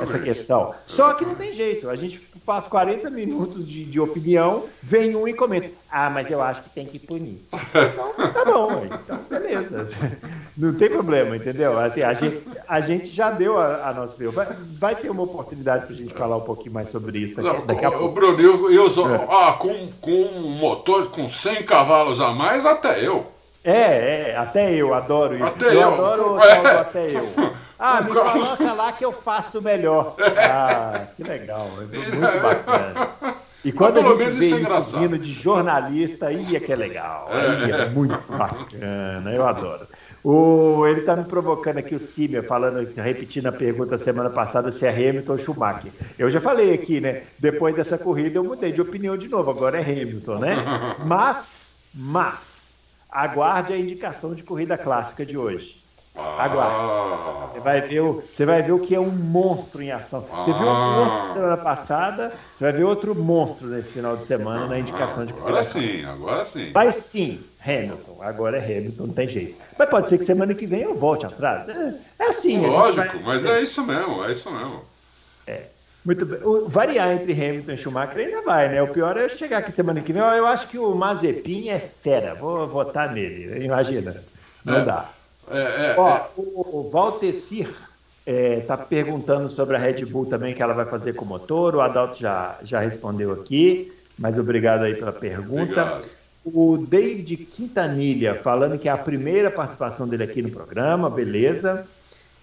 essa questão. Só que não tem jeito, a gente faz 40 minutos de, de opinião, vem um e comenta, ah, mas eu acho que tem que punir. Então, tá bom, então beleza. Não tem problema, entendeu? Assim, a, gente, a gente já deu a, a nossa opinião. Vai, vai, ter uma oportunidade para a gente falar um pouquinho mais sobre isso daqui, Não, daqui a pouco. O Bruno, eu, eu é. ah, com, com um motor com 100 cavalos a mais, até eu. É, é, até eu adoro isso. Até eu, eu adoro o é. até eu. Ah, me coloca lá que eu faço melhor. Ah, que legal. É muito bacana. E quando a gente vê é isso vindo de jornalista, aí é que é legal. Aí é muito bacana. Eu adoro. O, ele está me provocando aqui, o Simia, falando, repetindo a pergunta semana passada se é Hamilton ou Schumacher. Eu já falei aqui, né? Depois dessa corrida eu mudei de opinião de novo, agora é Hamilton, né? Mas, mas, aguarde a indicação de corrida clássica de hoje. Aguarde. Você vai, ver o, você vai ver o que é um monstro em ação. Você viu um monstro semana passada, você vai ver outro monstro nesse final de semana na indicação de corrida. Agora sim, agora sim. Mas sim, Hamilton. Agora é Hamilton, não tem jeito. Mas pode ser que semana que vem eu volte atrás. É, é assim. Lógico, vai... mas é isso mesmo, é isso mesmo. É. Muito bem. O, variar entre Hamilton e Schumacher ainda vai, né? O pior é chegar aqui semana que vem. Eu acho que o Mazepin é fera. Vou votar nele. Imagina. Não é. dá. É, é, Ó, é. o Valtecir está é, perguntando sobre a Red Bull também, que ela vai fazer com o motor. O Adalto já, já respondeu aqui, mas obrigado aí pela pergunta. Obrigado. O David Quintanilha falando que é a primeira participação dele aqui no programa, beleza.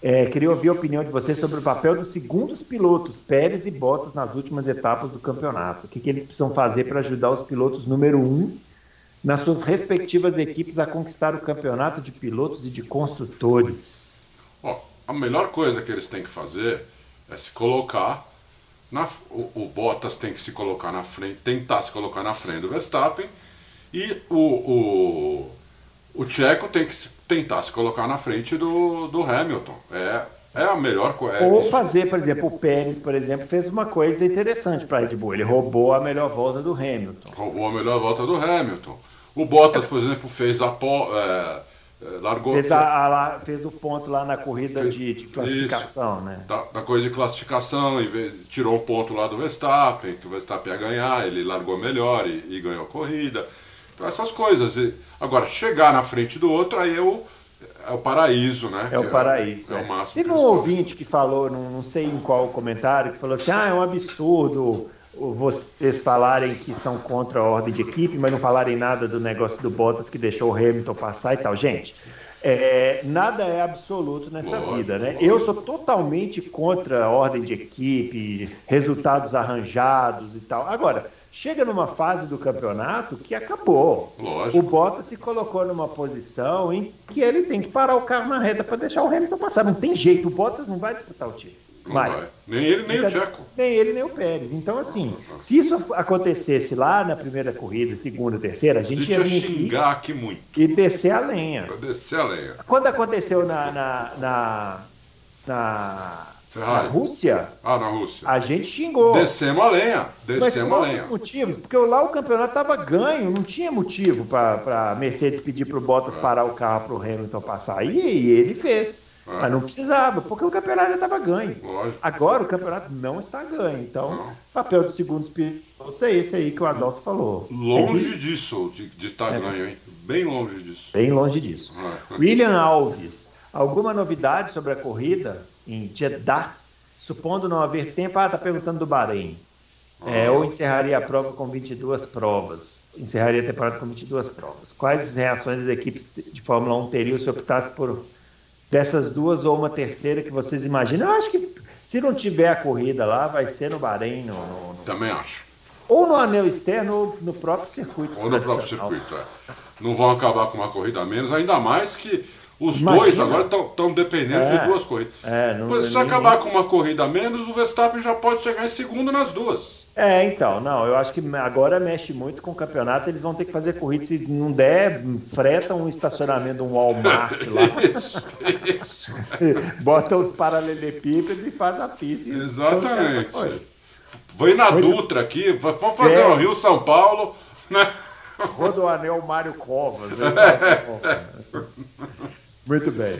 É, queria ouvir a opinião de vocês sobre o papel dos segundos pilotos, Pérez e Bottas, nas últimas etapas do campeonato. O que, que eles precisam fazer para ajudar os pilotos número um nas suas respectivas equipes a conquistar o campeonato de pilotos e de construtores? A melhor coisa que eles têm que fazer é se colocar na, o, o, Bottas tem que se colocar na frente, tentar se colocar na frente do Verstappen e o, o, o Tcheco tem que tentar se colocar na frente do, do Hamilton. É, é a melhor coisa. É Ou fazer, por exemplo, o Pérez, por exemplo, fez uma coisa interessante para a Red Bull. Ele roubou a melhor volta do Hamilton. Roubou a melhor volta do Hamilton. O Bottas, por exemplo, fez a. É, é, largou, fez, a, a, fez o ponto lá na corrida fez, de, de, classificação, isso, né? Da, da, corrida de classificação, tirou o ponto lá do Verstappen, que o Verstappen ia ganhar, ele largou melhor e, e ganhou a corrida. Então, essas coisas. E, agora, chegar na frente do outro, aí é o, é o paraíso, né? É o paraíso. É, é, o máximo. Teve um ouvinte que falou, não, não sei em qual comentário, que falou assim: ah, é um absurdo vocês falarem que são contra a ordem de equipe, mas não falarem nada do negócio do Bottas que deixou o Hamilton passar e tal. Gente, é, nada é absoluto nessa vida, né? Eu sou totalmente contra a ordem de equipe, resultados arranjados e tal. Agora, chega numa fase do campeonato que acabou. Lógico. O Bottas se colocou numa posição em que ele tem que parar o carro na reta para deixar o Hamilton passar. Não tem jeito, o Bottas não vai disputar o título. Mas, nem ele, nem o Tcheco. Nem ele, nem o Pérez. Então, assim, se isso acontecesse lá na primeira corrida, segunda, terceira, a gente, a gente ia, ia xingar aqui, aqui muito. E descer a lenha. descer a lenha. Quando aconteceu na, na, na, na, na Rússia, ah, na Rússia, a gente xingou. Descemos a lenha. Descemos a lenha. motivos, porque lá o campeonato estava ganho, não tinha motivo para a Mercedes pedir para o Bottas é. parar o carro para o Hamilton passar. E, e ele fez. É. Mas não precisava, porque o campeonato já estava ganho. Lógico. Agora o campeonato não está ganho. Então, o papel dos segundos pilotos é esse aí que o Adalto falou. Longe disso, de estar tá é. ganho, hein? Bem longe disso. Bem longe disso. É. William Alves, alguma novidade sobre a corrida em Jeddah? Supondo não haver tempo. Ah, está perguntando do Bahrein. É, ou encerraria a prova com 22 provas. Encerraria a temporada com 22 provas. Quais as reações das equipes de Fórmula 1 teriam se optasse por dessas duas ou uma terceira que vocês imaginam. Eu acho que se não tiver a corrida lá, vai ser no Bahrein. No, no, no... Também acho. Ou no anel externo ou no próprio circuito. Ou no próprio circuito, é. Não vão acabar com uma corrida a menos, ainda mais que os Imagina. dois agora estão dependendo é, de duas corridas. É, não, se acabar com uma corrida a menos, o Verstappen já pode chegar em segundo nas duas. É, então, não, eu acho que agora mexe muito com o campeonato, eles vão ter que fazer corrida, se não der, freta um estacionamento, um Walmart lá. isso, isso. Bota os paralelepípedos e faz a pista. Exatamente. Vem na Dutra aqui, vamos fazer é. o Rio São Paulo, né? Rodoanel Mário Covas. Muito bem.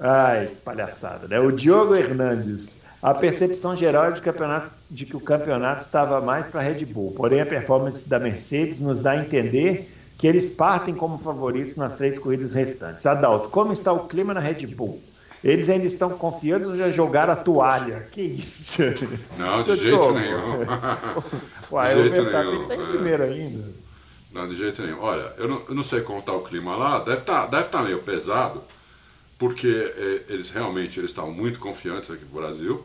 Ai, palhaçada, né? O Diogo Hernandes. A percepção geral de, campeonato, de que o campeonato estava mais para a Red Bull, porém a performance da Mercedes nos dá a entender que eles partem como favoritos nas três corridas restantes. Adalto, como está o clima na Red Bull? Eles ainda estão confiantes ou já jogaram a toalha? Que isso? Não, de jeito nenhum. Uai, de jeito o Verstappen está em primeiro ainda. Não, de jeito nenhum. Olha, eu não, eu não sei como está o clima lá, deve estar tá, deve tá meio pesado, porque é, eles realmente eles estavam muito confiantes aqui no Brasil.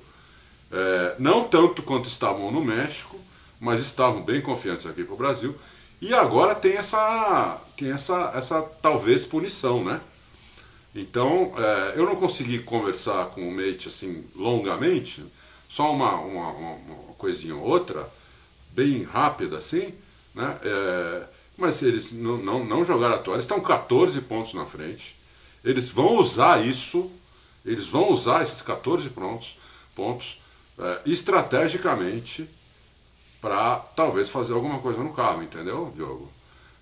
É, não tanto quanto estavam no México, mas estavam bem confiantes aqui para o Brasil. E agora tem essa, tem essa, essa talvez punição, né? Então, é, eu não consegui conversar com o Mate assim longamente, só uma, uma, uma coisinha ou outra, bem rápida assim, né? É, mas eles não, não, não jogaram a toalha, estão 14 pontos na frente. Eles vão usar isso, eles vão usar esses 14 pontos, pontos é, estrategicamente para talvez fazer alguma coisa no carro, entendeu, Diogo?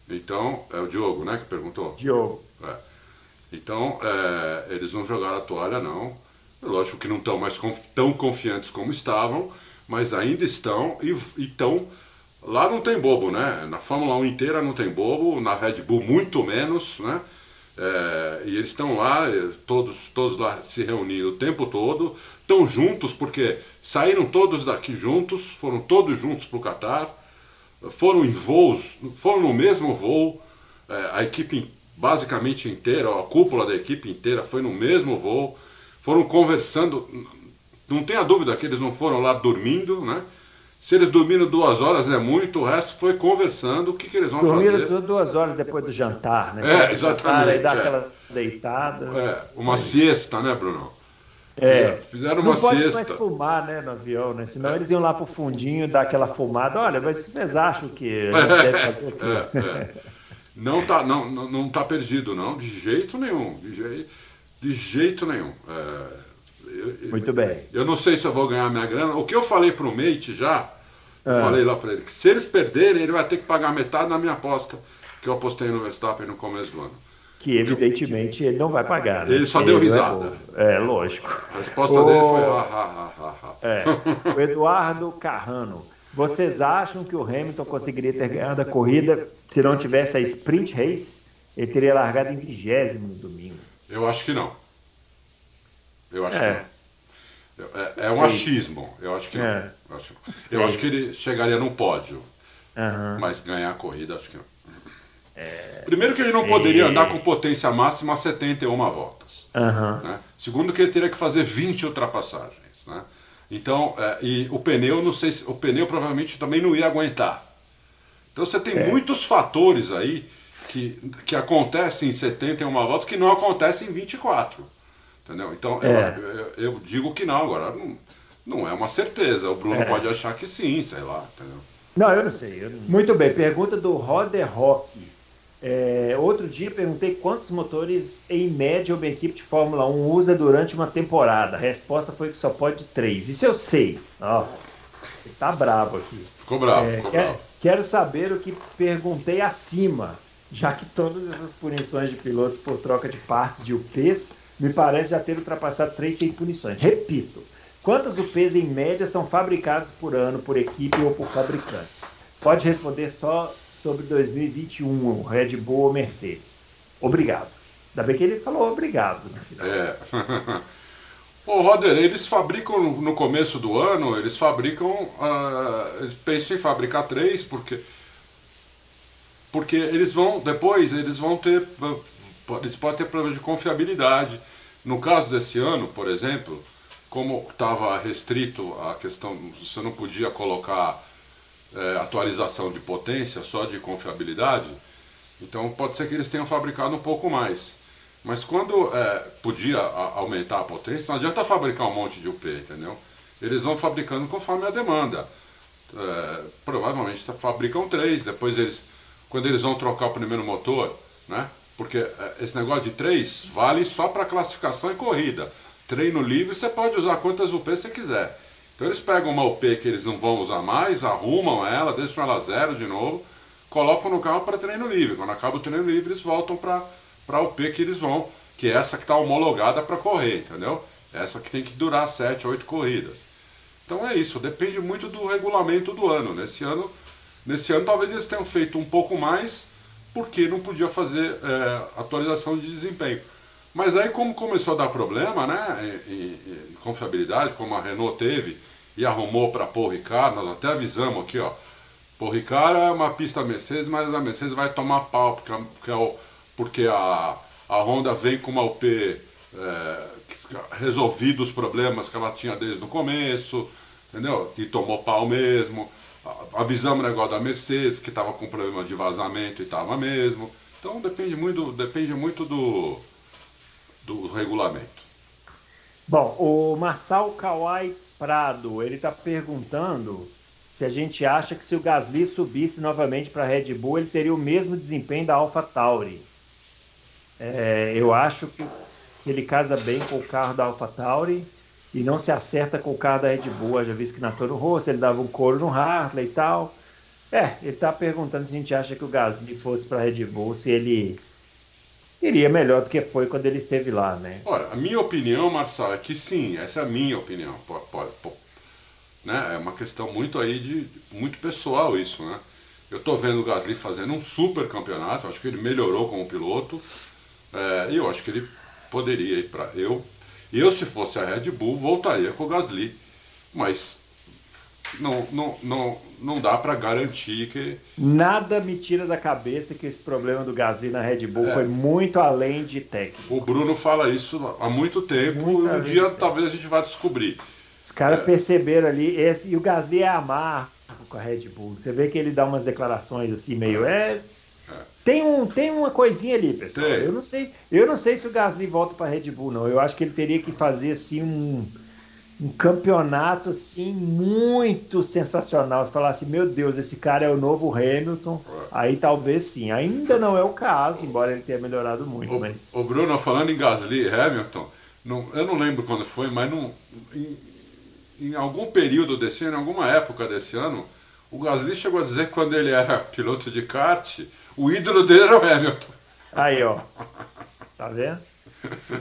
Então, é o Diogo, né, que perguntou? Diogo. É. Então, é, eles não jogaram a toalha, não. Lógico que não estão mais conf tão confiantes como estavam, mas ainda estão e estão. Lá não tem bobo, né? Na Fórmula 1 inteira não tem bobo, na Red Bull muito menos, né? É, e eles estão lá, todos, todos lá se reunindo o tempo todo, estão juntos porque saíram todos daqui juntos, foram todos juntos para o Catar, foram em voos, foram no mesmo voo, é, a equipe basicamente inteira, a cúpula da equipe inteira foi no mesmo voo, foram conversando, não tenha dúvida que eles não foram lá dormindo, né? Se eles dormiram duas horas é muito, o resto foi conversando o que, que eles vão dormiram fazer. Dormiram duas horas depois do jantar, né? É, exatamente. Dá é. aquela deitada. É, uma siesta, né, Bruno? É. Fizeram uma não pode siesta. mais fumar, né, no avião, né? Senão é. eles iam lá pro fundinho dar aquela fumada. Olha, mas vocês acham que deve fazer aqui? É, é. Não tá, não, não, não tá perdido, não, de jeito nenhum. De, je, de jeito nenhum. É, eu, Muito bem. Eu não sei se eu vou ganhar minha grana. O que eu falei pro Mate já, eu é. falei lá para ele, que se eles perderem, ele vai ter que pagar metade da minha aposta que eu apostei no Verstappen no começo do ano. Que evidentemente ele não vai pagar. Né? Ele só deu risada. É, é, lógico. A resposta o... dele foi ha, ha, ha, ha. É. O Eduardo Carrano. Vocês acham que o Hamilton conseguiria ter ganhado a corrida se não tivesse a sprint race? Ele teria largado em vigésimo no domingo. Eu acho que não. Eu acho é. que não. É, é um Sei. achismo. Eu acho que não. É. Eu, acho, eu acho, que ele chegaria no pódio. Uhum. Mas ganhar a corrida, acho que não. É, Primeiro que ele não poderia andar com potência máxima a 71 voltas. Uhum. Né? Segundo que ele teria que fazer 20 ultrapassagens. Né? Então, é, e o pneu, não sei se, o pneu provavelmente também não ia aguentar. Então você tem é. muitos fatores aí que, que acontecem em 71 voltas que não acontecem em 24. Entendeu? Então é. eu, eu, digo que não, agora não, não é uma certeza. O Bruno é. pode achar que sim, sei lá. Entendeu? Não, eu não sei. Eu não... Muito bem, pergunta do Roder Rock. É, outro dia perguntei quantos motores em média uma equipe de Fórmula 1 usa durante uma temporada. A resposta foi que só pode três. Isso eu sei. Ó, tá bravo aqui. Ficou bravo, é, ficou quer, bravo. Quero saber o que perguntei acima, já que todas essas punições de pilotos por troca de partes de UPs me parece já ter ultrapassado três sem punições. Repito, quantas UPs em média são fabricadas por ano por equipe ou por fabricantes? Pode responder só sobre 2021, Red Bull ou Mercedes. Obrigado. Ainda bem que ele falou obrigado. É. Ô, Roder, eles fabricam no começo do ano, eles fabricam. Uh, eles pensam em fabricar três, porque. Porque eles vão. Depois eles vão ter. Eles podem ter problemas de confiabilidade. No caso desse ano, por exemplo, como estava restrito a questão. Você não podia colocar é, atualização de potência, só de confiabilidade, então pode ser que eles tenham fabricado um pouco mais. Mas quando é, podia a, aumentar a potência, não adianta fabricar um monte de UP, entendeu? Eles vão fabricando conforme a demanda. É, provavelmente fabricam três, depois eles, quando eles vão trocar o primeiro motor, né? Porque é, esse negócio de três vale só para classificação e corrida. Treino livre você pode usar quantas UP você quiser. Então eles pegam uma UP que eles não vão usar mais, arrumam ela, deixam ela zero de novo, colocam no carro para treino livre. Quando acaba o treino livre, eles voltam para a UP que eles vão, que é essa que está homologada para correr, entendeu? Essa que tem que durar 7, 8 corridas. Então é isso, depende muito do regulamento do ano. Nesse ano, nesse ano talvez eles tenham feito um pouco mais, porque não podia fazer é, atualização de desempenho. Mas aí como começou a dar problema, né, em, confiabilidade, como a Renault teve e arrumou para Paul Ricard, nós até avisamos aqui, ó, Paul Ricard é uma pista Mercedes, mas a Mercedes vai tomar pau, porque, porque, é porque a, a Honda vem com uma UP é, resolvido os problemas que ela tinha desde o começo, entendeu? E tomou pau mesmo. Avisamos o negócio da Mercedes, que estava com problema de vazamento e estava mesmo. Então depende muito, depende muito do, do regulamento. Bom, o Marçal Kawai Prado, ele está perguntando se a gente acha que se o Gasly subisse novamente para a Red Bull, ele teria o mesmo desempenho da AlphaTauri. É, eu acho que ele casa bem com o carro da AlphaTauri e não se acerta com o carro da Red Bull. Já visto que na Toro Rosso ele dava um couro no Hartley e tal. É, ele está perguntando se a gente acha que o Gasly fosse para a Red Bull, se ele iria melhor do que foi quando ele esteve lá, né? Ora, a minha opinião, Marcelo, é que sim, essa é a minha opinião. Pode, pode, pode, né? É uma questão muito aí de muito pessoal isso, né? Eu estou vendo o Gasly fazendo um super campeonato, acho que ele melhorou como piloto, é, e eu acho que ele poderia ir para eu. Eu, se fosse a Red Bull, voltaria com o Gasly, mas não, não, não, não dá para garantir que. Nada me tira da cabeça que esse problema do Gasly na Red Bull é. foi muito além de técnico. O Bruno fala isso há muito tempo muito e um dia talvez a gente vá descobrir. Os caras é. perceberam ali, esse, e o Gasly é amargo com a Red Bull. Você vê que ele dá umas declarações assim, meio. É, é. Tem, um, tem uma coisinha ali, pessoal. Tem. Eu não sei, eu não sei se o Gasly volta para a Red Bull, não. Eu acho que ele teria que fazer assim um um campeonato assim muito sensacional. Você falar assim, meu Deus, esse cara é o novo Hamilton, aí talvez sim. Ainda não é o caso, embora ele tenha melhorado muito. O, mas... o Bruno, falando em Gasly e Hamilton, não, eu não lembro quando foi, mas não, em, em, algum período desse ano, em alguma época desse ano, o Gasly chegou a dizer que quando ele era piloto de kart, o ídolo dele era o Hamilton. Aí, ó. Tá vendo?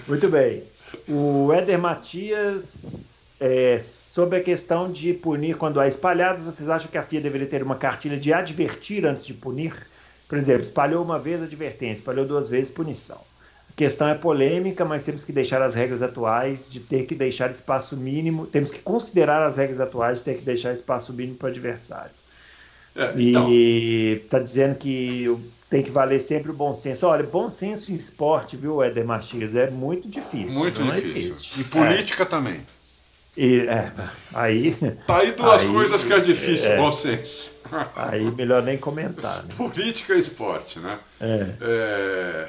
Muito bem. O Éder Matias é, sobre a questão de punir quando há espalhados, vocês acham que a FIA deveria ter uma cartilha de advertir antes de punir? Por exemplo, espalhou uma vez advertência, espalhou duas vezes punição. A questão é polêmica, mas temos que deixar as regras atuais de ter que deixar espaço mínimo, temos que considerar as regras atuais de ter que deixar espaço mínimo para o adversário. É, então... E está dizendo que tem que valer sempre o bom senso. Olha, bom senso em esporte, viu, Éder Matias, é muito difícil. Muito difícil. Existe. E política é. também. E, é, aí. Tá aí duas aí, coisas que é difícil, é, bom senso. Aí melhor nem comentar. Né? Política e esporte, né? É. é.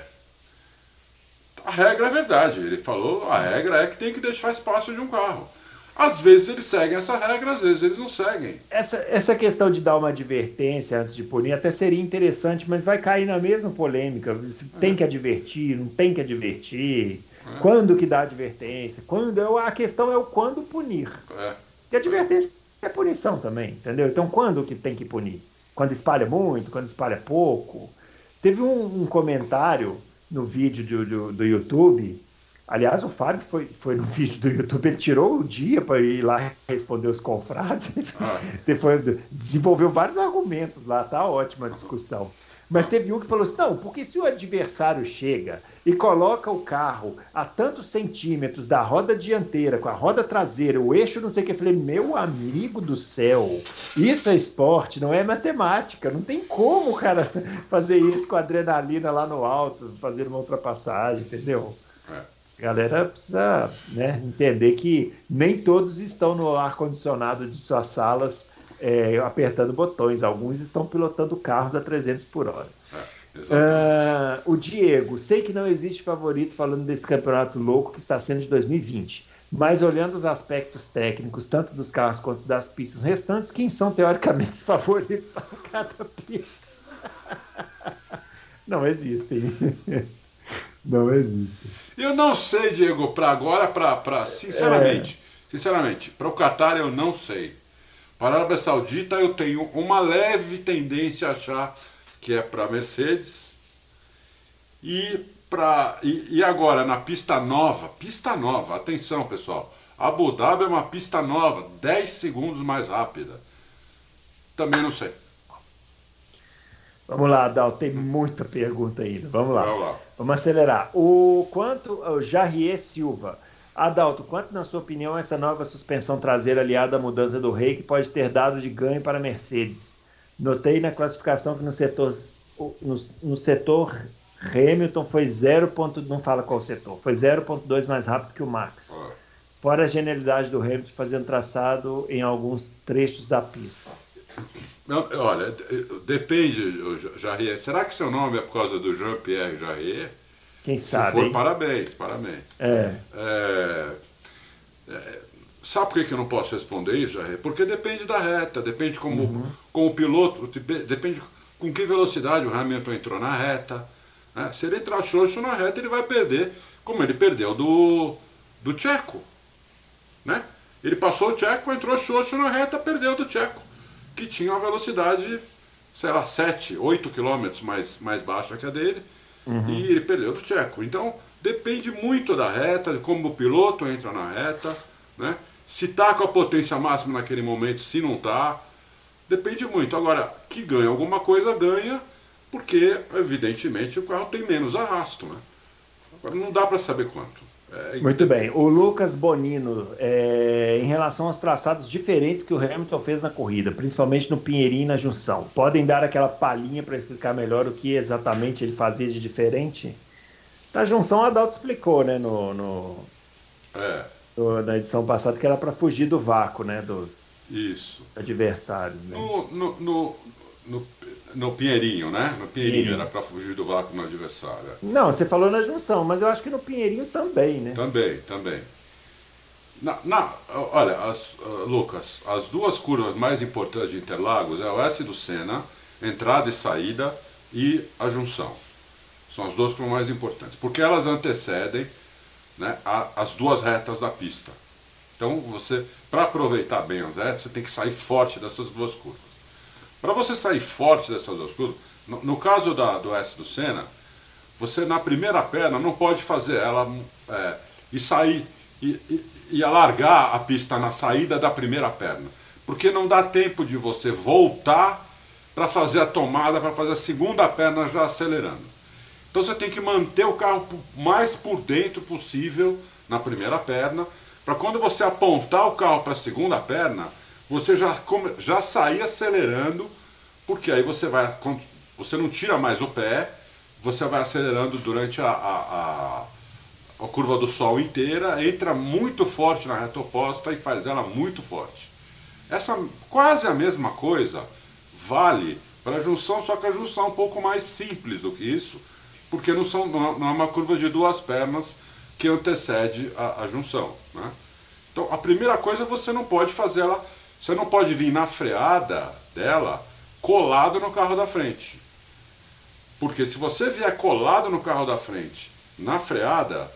A regra é verdade. Ele falou, a regra é que tem que deixar espaço de um carro. Às vezes eles seguem essa regra, às vezes eles não seguem. Essa, essa questão de dar uma advertência antes de punir até seria interessante, mas vai cair na mesma polêmica. Tem que advertir, não tem que advertir. É. Quando que dá advertência? Quando a questão é o quando punir. É. Porque advertência é punição também, entendeu? Então quando que tem que punir? Quando espalha muito, quando espalha pouco. Teve um, um comentário no vídeo do, do, do, YouTube. Aliás, o Fábio foi, foi no vídeo do YouTube, ele tirou o dia para ir lá responder os confrades. Ah. desenvolveu vários argumentos lá, tá ótima a discussão. Mas teve um que falou assim: não, porque se o adversário chega e coloca o carro a tantos centímetros da roda dianteira com a roda traseira, o eixo não sei o que, eu falei: meu amigo do céu, isso é esporte, não é matemática. Não tem como o cara fazer isso com adrenalina lá no alto, fazer uma ultrapassagem, entendeu? A galera precisa né, entender que nem todos estão no ar-condicionado de suas salas é, apertando botões, alguns estão pilotando carros a 300 por hora. É, uh, o Diego, sei que não existe favorito falando desse campeonato louco que está sendo de 2020, mas olhando os aspectos técnicos, tanto dos carros quanto das pistas restantes, quem são teoricamente os favoritos para cada pista? não existem. não existem. Eu não sei, Diego, para agora, para sinceramente, é... sinceramente, para o Qatar eu não sei. Para a Arábia Saudita eu tenho uma leve tendência a achar que é para Mercedes. E, pra, e, e, agora na pista nova, pista nova, atenção pessoal, Abu Dhabi é uma pista nova, 10 segundos mais rápida. Também não sei. Vamos lá, Adal, tem muita pergunta ainda. Vamos lá. Vamos, lá. Vamos acelerar. O quanto o Jarrier Silva Adalto, quanto, na sua opinião, essa nova suspensão traseira aliada à mudança do rei que pode ter dado de ganho para a Mercedes? Notei na classificação que no setor, no, no setor Hamilton foi 0. não fala qual setor, foi 0,2 mais rápido que o Max. Fora a genialidade do Hamilton fazendo traçado em alguns trechos da pista. Não, olha, depende, Jarrier. Será que seu nome é por causa do Jean-Pierre Jarrier? Quem sabe? Se for, hein? parabéns, parabéns. É. É, é, sabe por que eu não posso responder isso, Jair? Porque depende da reta, depende como, Uhum. como o piloto, depe- depende com que velocidade o Hamilton entrou na reta. né? Se ele entrar xoxo na reta, ele vai perder, como ele perdeu do, do Tcheco. Né? Ele passou o Tcheco, entrou xoxo na reta, perdeu do Tcheco, que tinha uma velocidade, sei lá, 7, 8 km mais, mais baixa que a dele, e ele perdeu do Tcheco. Então, depende muito da reta, de como o piloto entra na reta, né? se tá com a potência máxima naquele momento, se não tá, depende muito. Agora, que ganha alguma coisa, ganha, porque, evidentemente, o carro tem menos arrasto. Né? Agora, não dá para saber quanto. É, Muito bem. O Lucas Bonino, é, em relação aos traçados diferentes que o Hamilton fez na corrida, principalmente no Pinheirinho e na junção, podem dar aquela palhinha para explicar melhor o que exatamente ele fazia de diferente? Na junção, a Adalto explicou, né, no, no- É, no- na edição passada, que era para fugir do vácuo, né, dos isso. adversários. Né? No, no, no, no, no Pinheirinho, né? No Pinheirinho, Pinheirinho. era para fugir do vácuo no adversário. é. Não, você falou na junção, mas eu acho que no Pinheirinho também, né? Também, também. Na, na- olha, as, ah, Lucas, as duas curvas mais importantes de Interlagos é o S do Senna, entrada e saída, e a junção. São as duas curvas mais importantes, porque elas antecedem né, a- as duas retas da pista. Então, você, para aproveitar bem as retas, você tem que sair forte dessas duas curvas. Para você sair forte dessas duas curvas, no, no caso da, do S do Senna, você na primeira perna não pode fazer ela é, e sair e, e, e alargar a pista na saída da primeira perna, porque não dá tempo de você voltar para fazer a tomada, para fazer a segunda perna já acelerando. Então você tem que manter o carro mais por dentro possível na primeira perna, para quando você apontar o carro para a segunda perna, você já, já sair acelerando, porque aí você vai você não tira mais o pé, você vai acelerando durante a, a, a, a curva do sol inteira, entra muito forte na reta oposta e faz ela muito forte. Essa quase a mesma coisa vale para a junção, só que a junção é um pouco mais simples do que isso, porque não, são, não é uma curva de duas pernas que antecede a, a junção. Né? Então a primeira coisa você não pode fazer ela, você não pode vir na freada dela colado no carro da frente. Porque se você vier colado no carro da frente, na freada,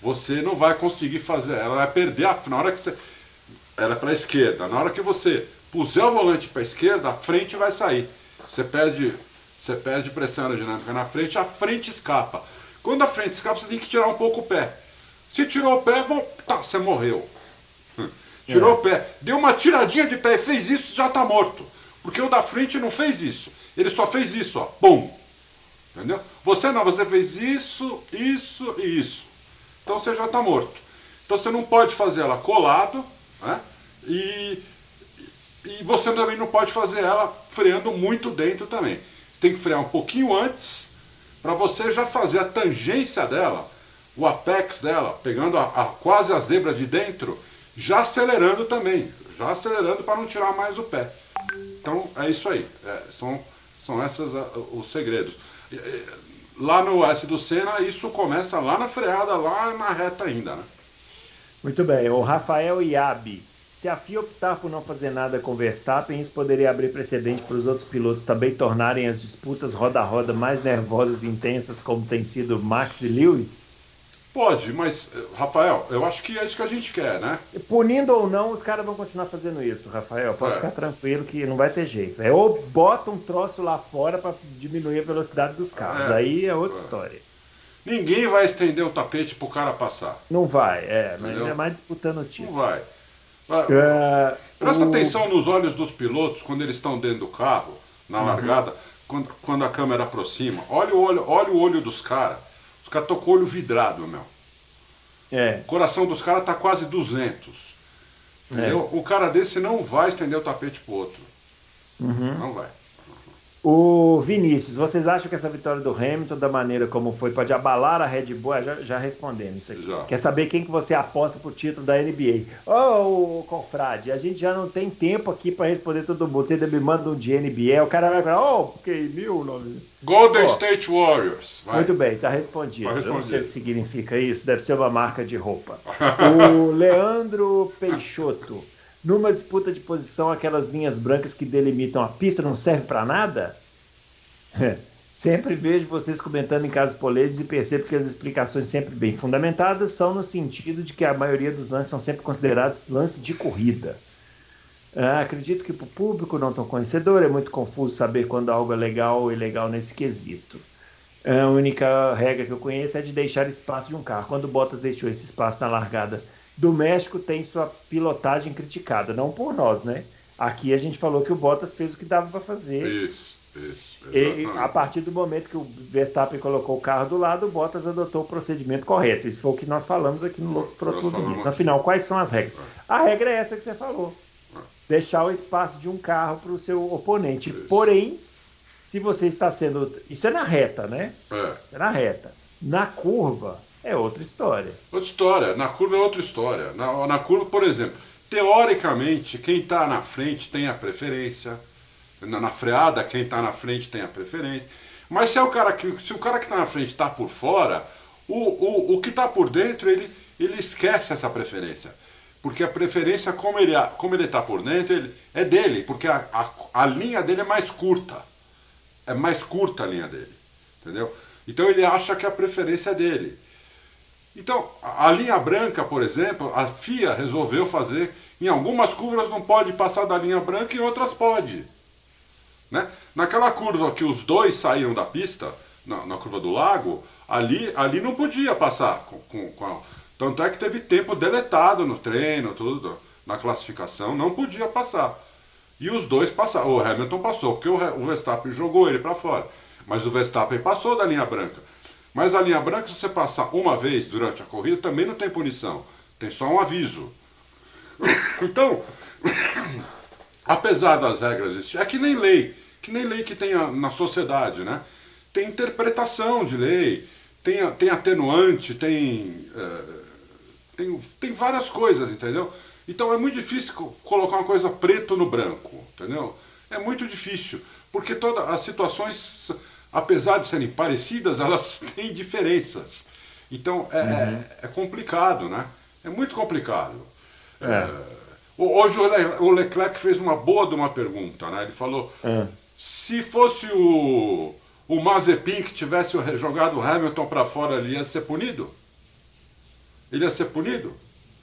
você não vai conseguir fazer, ela vai perder a na hora que você ela é para a esquerda. Na hora que você puser o volante para a esquerda, a frente vai sair. Você perde, você perde pressão aerodinâmica na frente, a frente escapa. Quando a frente escapa, você tem que tirar um pouco o pé. Se tirou o pé, bom, tá, você morreu. Tirou o pé, deu uma tiradinha de pé e fez isso, já está morto. Porque o da frente não fez isso. Ele só fez isso, ó, pum. Entendeu? Você não, você fez isso, isso e isso. Então você já está morto. Então você não pode fazer ela colado, né? E, e você também não pode fazer ela freando muito dentro também. Você tem que frear um pouquinho antes para você já fazer a tangência dela, o apex dela, pegando a, a- quase a zebra de dentro, já acelerando também, já acelerando para não tirar mais o pé. Então é isso aí, é, são, são esses os segredos. Lá no S do Senna, isso começa lá na freada, lá na reta ainda, né? Muito bem. O Rafael Iabi. Se a FIA optar por não fazer nada com Verstappen, isso poderia abrir precedente para os outros pilotos também tornarem as disputas roda a roda mais nervosas e intensas, como tem sido Max e Lewis? Pode, mas, Rafael, eu acho que é isso que a gente quer, né? Punindo ou não, os caras vão continuar fazendo isso, Rafael. Pode É. ficar tranquilo que não vai ter jeito. É ou bota um troço lá fora para diminuir a velocidade dos carros. É. Aí é outra É. história. Ninguém vai estender o tapete pro cara passar. Não vai, é, mas Entendeu? ainda mais disputando o Não título. vai. É, Presta o- atenção nos olhos dos pilotos quando eles estão dentro do carro, na largada, quando, quando a câmera aproxima. Olha o olho, olha o olho dos caras. Os caras estão com o olho vidrado, meu. É, O coração dos caras tá quase 200. Entendeu? Um cara desse não vai estender o tapete pro outro. Uhum. Não vai. O Vinícius, vocês acham que essa vitória do Hamilton, da maneira como foi, pode abalar a Red Bull? Ah, já, já respondemos isso aqui. Já. Quer saber quem que você aposta pro título da NBA? Ô, oh, confrade, a gente já não tem tempo aqui para responder todo mundo. Você ainda me manda um de NBA, o cara vai falar, ô, oh, porque mil nome. Golden oh, State Warriors. Vai. Muito bem, tá respondido. Eu não sei o que significa isso, deve ser uma marca de roupa. o Leandro Peixoto. Numa disputa de posição, aquelas linhas brancas que delimitam a pista não servem para nada? sempre vejo vocês comentando em casos polêmicos e percebo que as explicações sempre bem fundamentadas são no sentido de que a maioria dos lances são sempre considerados lances de corrida. Ah, acredito que para o público não tão conhecedor é muito confuso saber quando algo é legal ou ilegal nesse quesito. A única regra que eu conheço é de deixar espaço de um carro. Quando o Bottas deixou esse espaço na largada do México tem sua pilotagem criticada, não por nós, né? Aqui a gente falou que o Bottas fez o que dava para fazer. Isso. Isso, e a partir do momento que o Verstappen colocou o carro do lado, o Bottas adotou o procedimento correto. Isso foi o que nós falamos aqui no Loucos Pro Tudo No final, quais são as regras? É. A regra é essa que você falou: é. deixar o espaço de um carro para o seu oponente. Isso. Porém, se você está sendo. Isso é na reta, né? É. é na reta. Na curva, é outra história. Outra história. Na curva é outra história. Na, na curva, por exemplo, teoricamente, quem está na frente tem a preferência. Na, na freada, quem está na frente tem a preferência. Mas se, é o cara que, se o cara que está na frente está por fora, o, o, o que está por dentro, ele, ele esquece essa preferência. Porque a preferência, como ele como ele está por dentro, ele, é dele, porque a, a, a linha dele é mais curta. É mais curta a linha dele. Entendeu? Então ele acha que a preferência é dele. Então, a linha branca, por exemplo, a FIA resolveu fazer. Em algumas curvas não pode passar da linha branca e em outras pode. Né? Naquela curva que os dois saíram da pista, na, na curva do lago, ali, ali não podia passar. Com, com, com a... Tanto é que teve tempo deletado no treino, tudo, na classificação, não podia passar. E os dois passaram. O Hamilton passou, porque o, o Verstappen jogou ele para fora. Mas o Verstappen passou da linha branca. Mas a linha branca, se você passar uma vez durante a corrida, também não tem punição. Tem só um aviso. Então, apesar das regras existirem, é que nem lei. Que nem lei que tem na sociedade, né? Tem interpretação de lei, tem, tem atenuante, tem, é, tem, tem várias coisas, entendeu? Então é muito difícil colocar uma coisa preto no branco, entendeu? É muito difícil, porque todas as situações apesar de serem parecidas, elas têm diferenças. Então é, uhum. é, é, complicado, né? É muito complicado. É. É, hoje o Leclerc fez uma boa de uma pergunta, né? Ele falou: é. se fosse o, o Mazepin que tivesse jogado o Hamilton para fora, ele ia ser punido? Ele ia ser punido?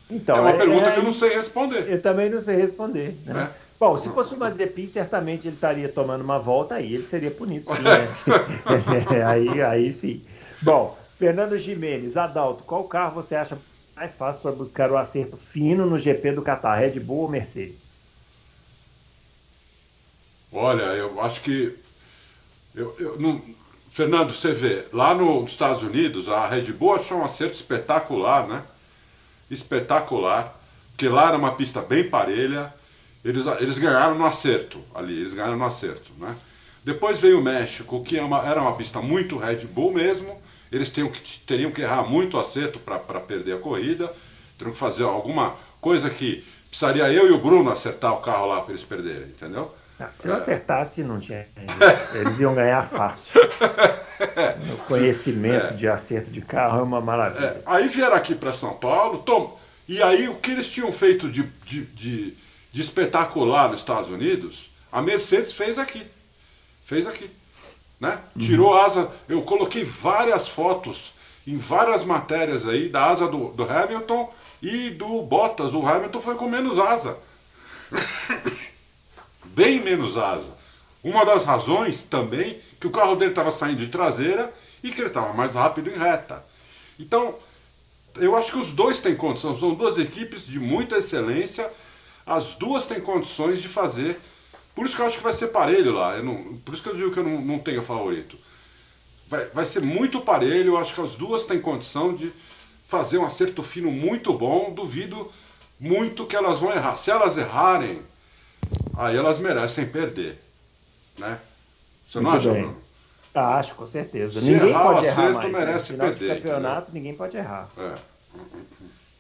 Então, é uma pergunta que eu não sei responder. Eu também não sei responder. Né? Bom, se fosse o Mazepin, certamente ele estaria tomando uma volta aí, ele seria punido, sim, né? aí, aí sim. Bom, Fernando Jimenez, Adalto, qual carro você acha mais fácil para buscar o acerto fino no GP do Qatar, Red Bull ou Mercedes? Olha, eu acho que. Eu, eu não... Fernando, você vê, lá nos Estados Unidos, a Red Bull achou um acerto espetacular, né? Espetacular, porque lá era uma pista bem parelha eles, eles ganharam no acerto ali, eles ganharam no acerto, né? Depois veio o México, que é uma, era uma pista muito Red Bull mesmo, eles teriam que, teriam que errar muito acerto para perder a corrida, teriam que fazer alguma coisa que precisaria eu e o Bruno acertar o carro lá para eles perderem, entendeu? Ah, se eu acertasse, não tinha. Eles iam ganhar fácil. O conhecimento é. de acerto de carro é uma maravilha. É. Aí vieram aqui para São Paulo, tom... e aí o que eles tinham feito de, de, de de espetacular nos Estados Unidos, a Mercedes fez aqui. Fez aqui. Né? Uhum. Tirou asa. Eu coloquei várias fotos em várias matérias aí da asa do, do Hamilton e do Bottas. O Hamilton foi com menos asa. Bem menos asa. Uma das razões também que o carro dele estava saindo de traseira e que ele estava mais rápido em reta. Então, eu acho que os dois têm condição. São duas equipes de muita excelência as duas têm condições de fazer. Por isso que eu acho que vai ser parelho lá. Não, por isso que eu digo que eu não, não tenho favorito. Vai, vai ser muito parelho. Eu acho que as duas têm condição de fazer um acerto fino muito bom. Duvido muito que elas vão errar. Se elas errarem, aí elas merecem perder. Né? Você não acha, Bruno? Acho, com certeza. Se ninguém errar pode o errar acerto, mais. merece né? Perder, de campeonato, ninguém pode errar. É.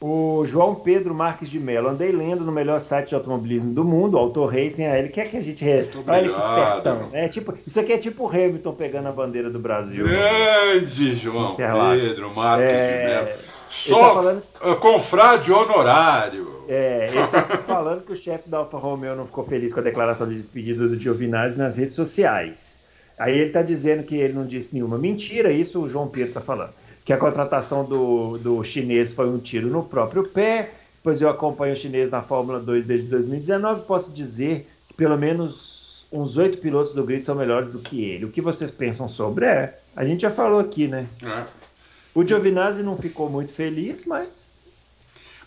O João Pedro Marques de Mello, andei lendo no melhor site de automobilismo do mundo, Auto Racing, aí ele quer que a gente. Re... Olha que obrigado. espertão. É, tipo, isso aqui é tipo o Hamilton pegando a bandeira do Brasil. Grande João Interlagos. Pedro Marques É, de Mello. tá Só falando- uh, confrade honorário. É, ele tá falando que o chefe da Alfa Romeo não ficou feliz com a declaração de despedida do Giovinazzi nas redes sociais. Aí ele está dizendo que ele não disse nenhuma mentira, isso o João Pedro está falando. Que a contratação do, do chinês foi um tiro no próprio pé, pois eu acompanho o chinês na Fórmula 2 desde 2019 posso dizer que pelo menos uns oito pilotos do grid são melhores do que ele. O que vocês pensam sobre? É, a gente já falou aqui, né? É. O Giovinazzi não ficou muito feliz, mas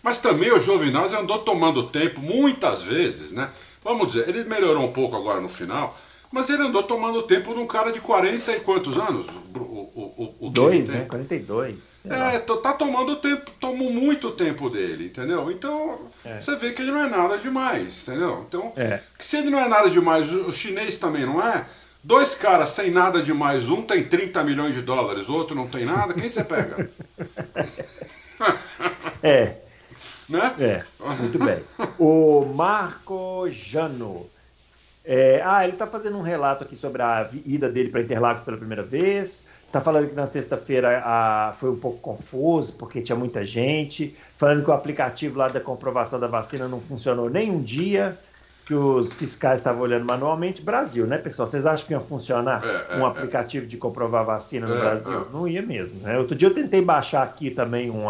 Mas também o Giovinazzi andou tomando tempo muitas vezes, né? Vamos dizer, ele melhorou um pouco agora no final, mas ele andou tomando tempo de um cara de 40 e quantos anos? O, o, dois, né? 42. sei lá. É, tá tomando tempo, tomou muito tempo dele, entendeu? Então, É. você vê que ele não é nada demais, entendeu? Então, É. que se ele não é nada demais, o o chinês também não é. Dois caras sem nada demais, um tem 30 milhões de dólares, o outro não tem nada, quem você pega? É, né? é, muito bem. O Marco Jano. É, ah, ele está fazendo um relato aqui sobre a ida dele para Interlagos pela primeira vez. Está falando que na sexta-feira foi um pouco confuso, porque tinha muita gente. Falando que o aplicativo lá da comprovação da vacina não funcionou nem um dia, que os fiscais estavam olhando manualmente. Brasil, né, pessoal? Vocês acham que ia funcionar É, é, um é. aplicativo de comprovar vacina no É, Brasil? é. Não ia mesmo. Né? Outro dia eu tentei baixar aqui também um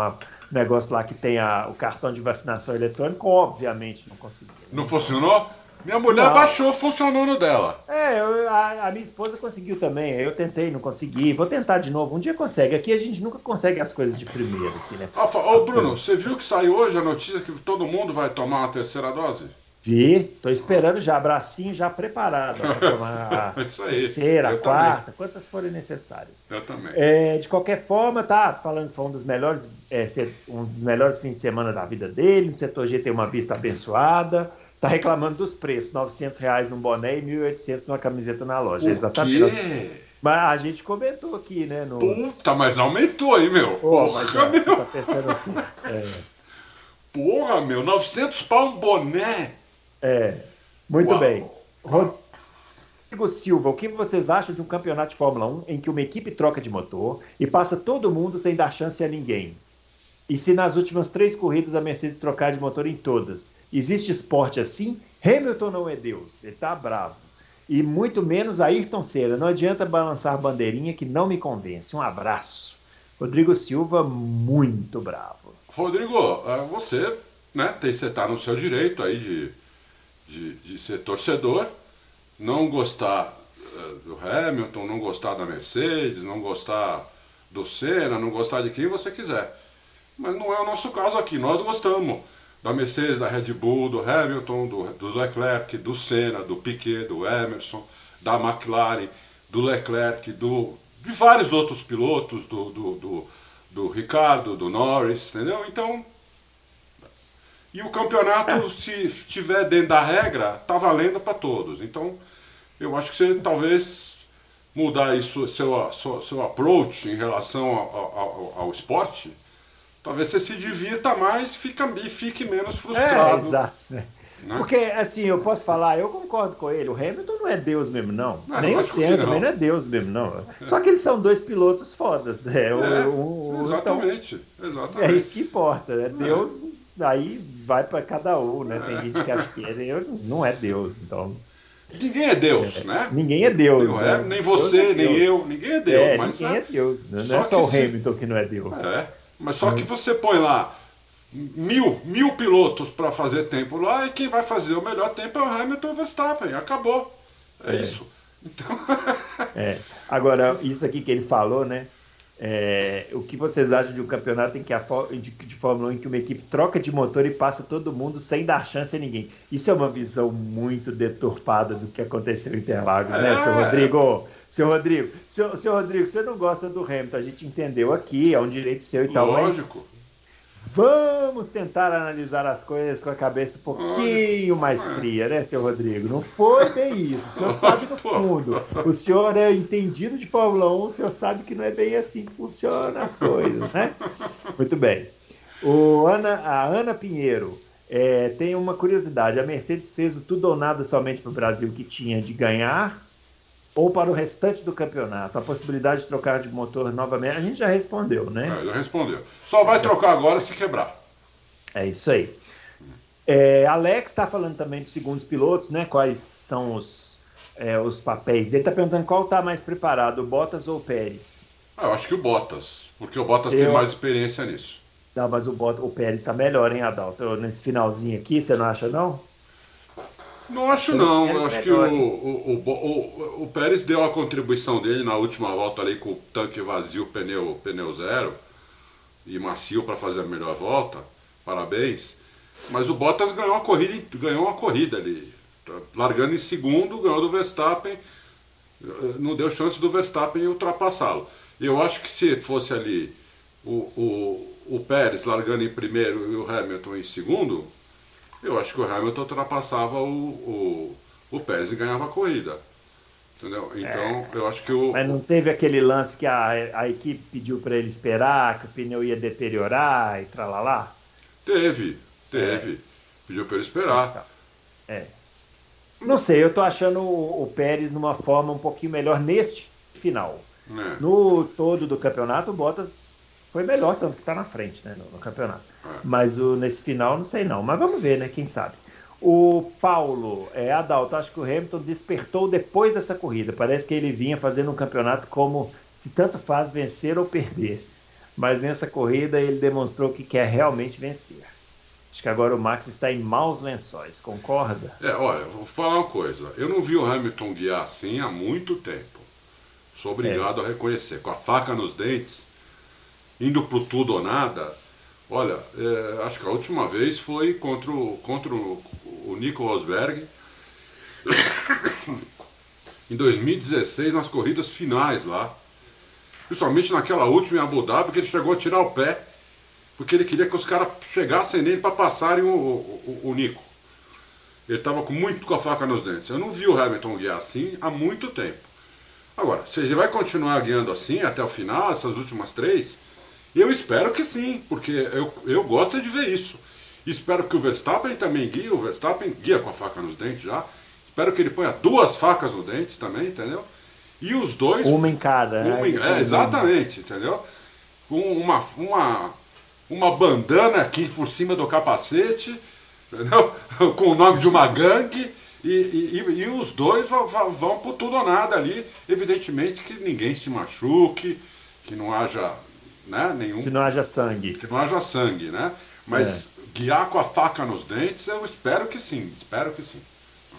negócio lá que tem a- o cartão de vacinação eletrônico, obviamente não consegui. Não funcionou? Minha mulher Não. baixou, funcionou no dela. É, eu- a, a minha esposa conseguiu também. Eu tentei, não consegui. Vou tentar de novo. Um dia consegue. Aqui a gente nunca consegue as coisas de primeira, assim, né? Ô Bruno, você viu que saiu hoje a notícia que todo mundo vai tomar uma terceira dose? Vi, tô esperando já, bracinho já preparado ó, pra tomar a Isso aí, terceira, a quarta, quantas forem necessárias. Eu também. É, de qualquer forma, tá falando que foi um dos melhores, é, um dos melhores fins de semana da vida dele. O setor G tem uma vista abençoada. Tá reclamando dos preços, 900 reais num boné e 1.800 numa camiseta na loja. O Exatamente. quê? Mas a gente comentou aqui, né? No... Puta, mas aumentou aí, meu. Pô, Porra, mas, ó, você meu. tá pensando aqui. É, Porra, meu. 900 pau um boné. é. muito Uau. bem. Rodrigo Silva, o que vocês acham de um campeonato de Fórmula 1 em que uma equipe troca de motor e passa todo mundo sem dar chance a ninguém? E se nas últimas três corridas a Mercedes trocar de motor em todas? Existe esporte assim? Hamilton não é Deus, ele tá bravo. E muito menos Ayrton Senna. Não adianta balançar bandeirinha que não me convence. Um abraço. Rodrigo Silva, muito bravo. Rodrigo, ah, você, né, tem, você tá no seu direito aí de, de, de ser torcedor, não gostar eh, do Hamilton, não gostar da Mercedes, não gostar do Senna, não gostar de quem você quiser. Mas não é o nosso caso aqui. Nós gostamos da Mercedes, da Red Bull, do Hamilton, do, do Leclerc, do Senna, do Piquet, do Emerson, da McLaren, do Leclerc, do, de vários outros pilotos, do, do, do, do Ricardo, do Norris, entendeu? Então. E o campeonato, se estiver dentro da regra, tá valendo para todos. Então, eu acho que você talvez mudar isso, seu, seu, seu approach em relação ao, ao, ao esporte, talvez você se divirta mais fica, e fique menos É, frustrado. exato. né? né? Porque, assim, eu posso falar, eu concordo com ele, o Hamilton não é Deus mesmo, não. Não, Nem o Senna também não é Deus mesmo, não. Só que eles são dois pilotos fodas. É, É, o- o- exatamente, então, exatamente. é isso que importa. né? Deus, aí vai para cada um, né? Tem gente que acha que eu- não é Deus, então. Ninguém é Deus, né? Ninguém é Deus. Né? Nem Deus você, é nem Deus. eu, ninguém é Deus. É, mas, ninguém é Deus. Né? Só Não é só que o se- Hamilton que não é Deus. É, mas só que você põe lá mil, mil pilotos para fazer tempo lá e quem vai fazer o melhor tempo é o Hamilton e o Verstappen. Acabou. É, isso. Então, É. Agora, isso aqui que ele falou, né? É, o que vocês acham de um campeonato em que a de, de Fórmula 1 em que uma equipe troca de motor e passa todo mundo sem dar chance a ninguém? Isso é uma visão muito deturpada do que aconteceu em Interlagos, né, É. seu Rodrigo? Seu Rodrigo, seu, seu Rodrigo, você não gosta do Hamilton, a gente entendeu aqui, é um direito seu e tal, mas lógico. Vamos tentar analisar as coisas com a cabeça um pouquinho mais fria, né, seu Rodrigo? Não foi bem isso. O senhor sabe no fundo. O senhor é entendido de Fórmula 1, o senhor sabe que não é bem assim que funcionam as coisas, né? Muito bem. O Ana, a Ana Pinheiro é, tem uma curiosidade. A Mercedes fez o tudo ou nada somente para o Brasil que tinha de ganhar ou para o restante do campeonato? A possibilidade de trocar de motor novamente? A gente já respondeu, né? É, já respondeu. Só vai trocar agora se quebrar. É isso aí. É, Alex está falando também dos segundos pilotos, né? Quais são os, é, os papéis dele? Está perguntando qual está mais preparado, o Bottas ou o Pérez? Ah, eu acho que o Bottas, porque o Bottas eu... tem mais experiência nisso. Não, mas o, Bottas, o Pérez está melhor, hein, Adalto? Nesse finalzinho aqui, você não acha, não? Não acho não, eu acho que o, o, o, o, Pérez deu a contribuição dele na última volta ali com o tanque vazio, pneu, pneu zero e macio para fazer a melhor volta. Parabéns. Mas o Bottas ganhou a corrida, ganhou uma corrida ali. Largando em segundo, ganhou do Verstappen. Não deu chance do Verstappen ultrapassá-lo. Eu acho que se fosse ali o, o, o Pérez largando em primeiro e o Hamilton em segundo, eu acho que o Hamilton ultrapassava o, o, o Pérez e ganhava a corrida. Entendeu? Então, é, eu acho que o. Mas não teve aquele lance que a, a equipe pediu para ele esperar, que o pneu ia deteriorar e tralalá? Teve, teve. É. Pediu para ele esperar. Então, é. Não sei, eu tô achando o, o, Pérez numa forma um pouquinho melhor neste final. É. No todo do campeonato, o Bottas foi melhor, tanto que está na frente né, no, no campeonato. Mas o, nesse final, não sei não. Mas vamos ver, né? Quem sabe. O Paulo, é, Adalto, acho que o Hamilton despertou depois dessa corrida. Parece que ele vinha fazendo um campeonato como se tanto faz vencer ou perder. Mas nessa corrida ele demonstrou que quer realmente vencer. Acho que agora o Max está em maus lençóis, concorda? É, olha, vou falar uma coisa. Eu não vi o Hamilton guiar assim há muito tempo. Sou obrigado é. a reconhecer. Com a faca nos dentes, indo pro tudo ou nada. Olha, é, acho que a última vez foi contra o, contra o, o Nico Rosberg em 2016 nas corridas finais lá. Principalmente naquela última em Abu Dhabi, que ele chegou a tirar o pé, porque ele queria que os caras chegassem nele para passarem o, o, o, Nico. Ele estava com muito com a faca nos dentes. Eu não vi o Hamilton guiar assim há muito tempo. Agora, se ele vai continuar guiando assim até o final, essas últimas três, eu espero que sim, porque eu, eu gosto de ver isso. Espero que o Verstappen também guie, o Verstappen guia com a faca nos dentes já. Espero que ele ponha duas facas nos dentes também, entendeu? E os dois. Uma em cada, uma né? Em, é, exatamente, entendeu? Com uma, uma, uma bandana aqui por cima do capacete, entendeu? com o nome de uma gangue. E, e, e, os dois vão, vão por tudo ou nada ali. Evidentemente que ninguém se machuque, que não haja né? Nenhum, que não haja sangue. Que não haja sangue, né? Mas é. guiar com a faca nos dentes, eu espero que sim, espero que sim.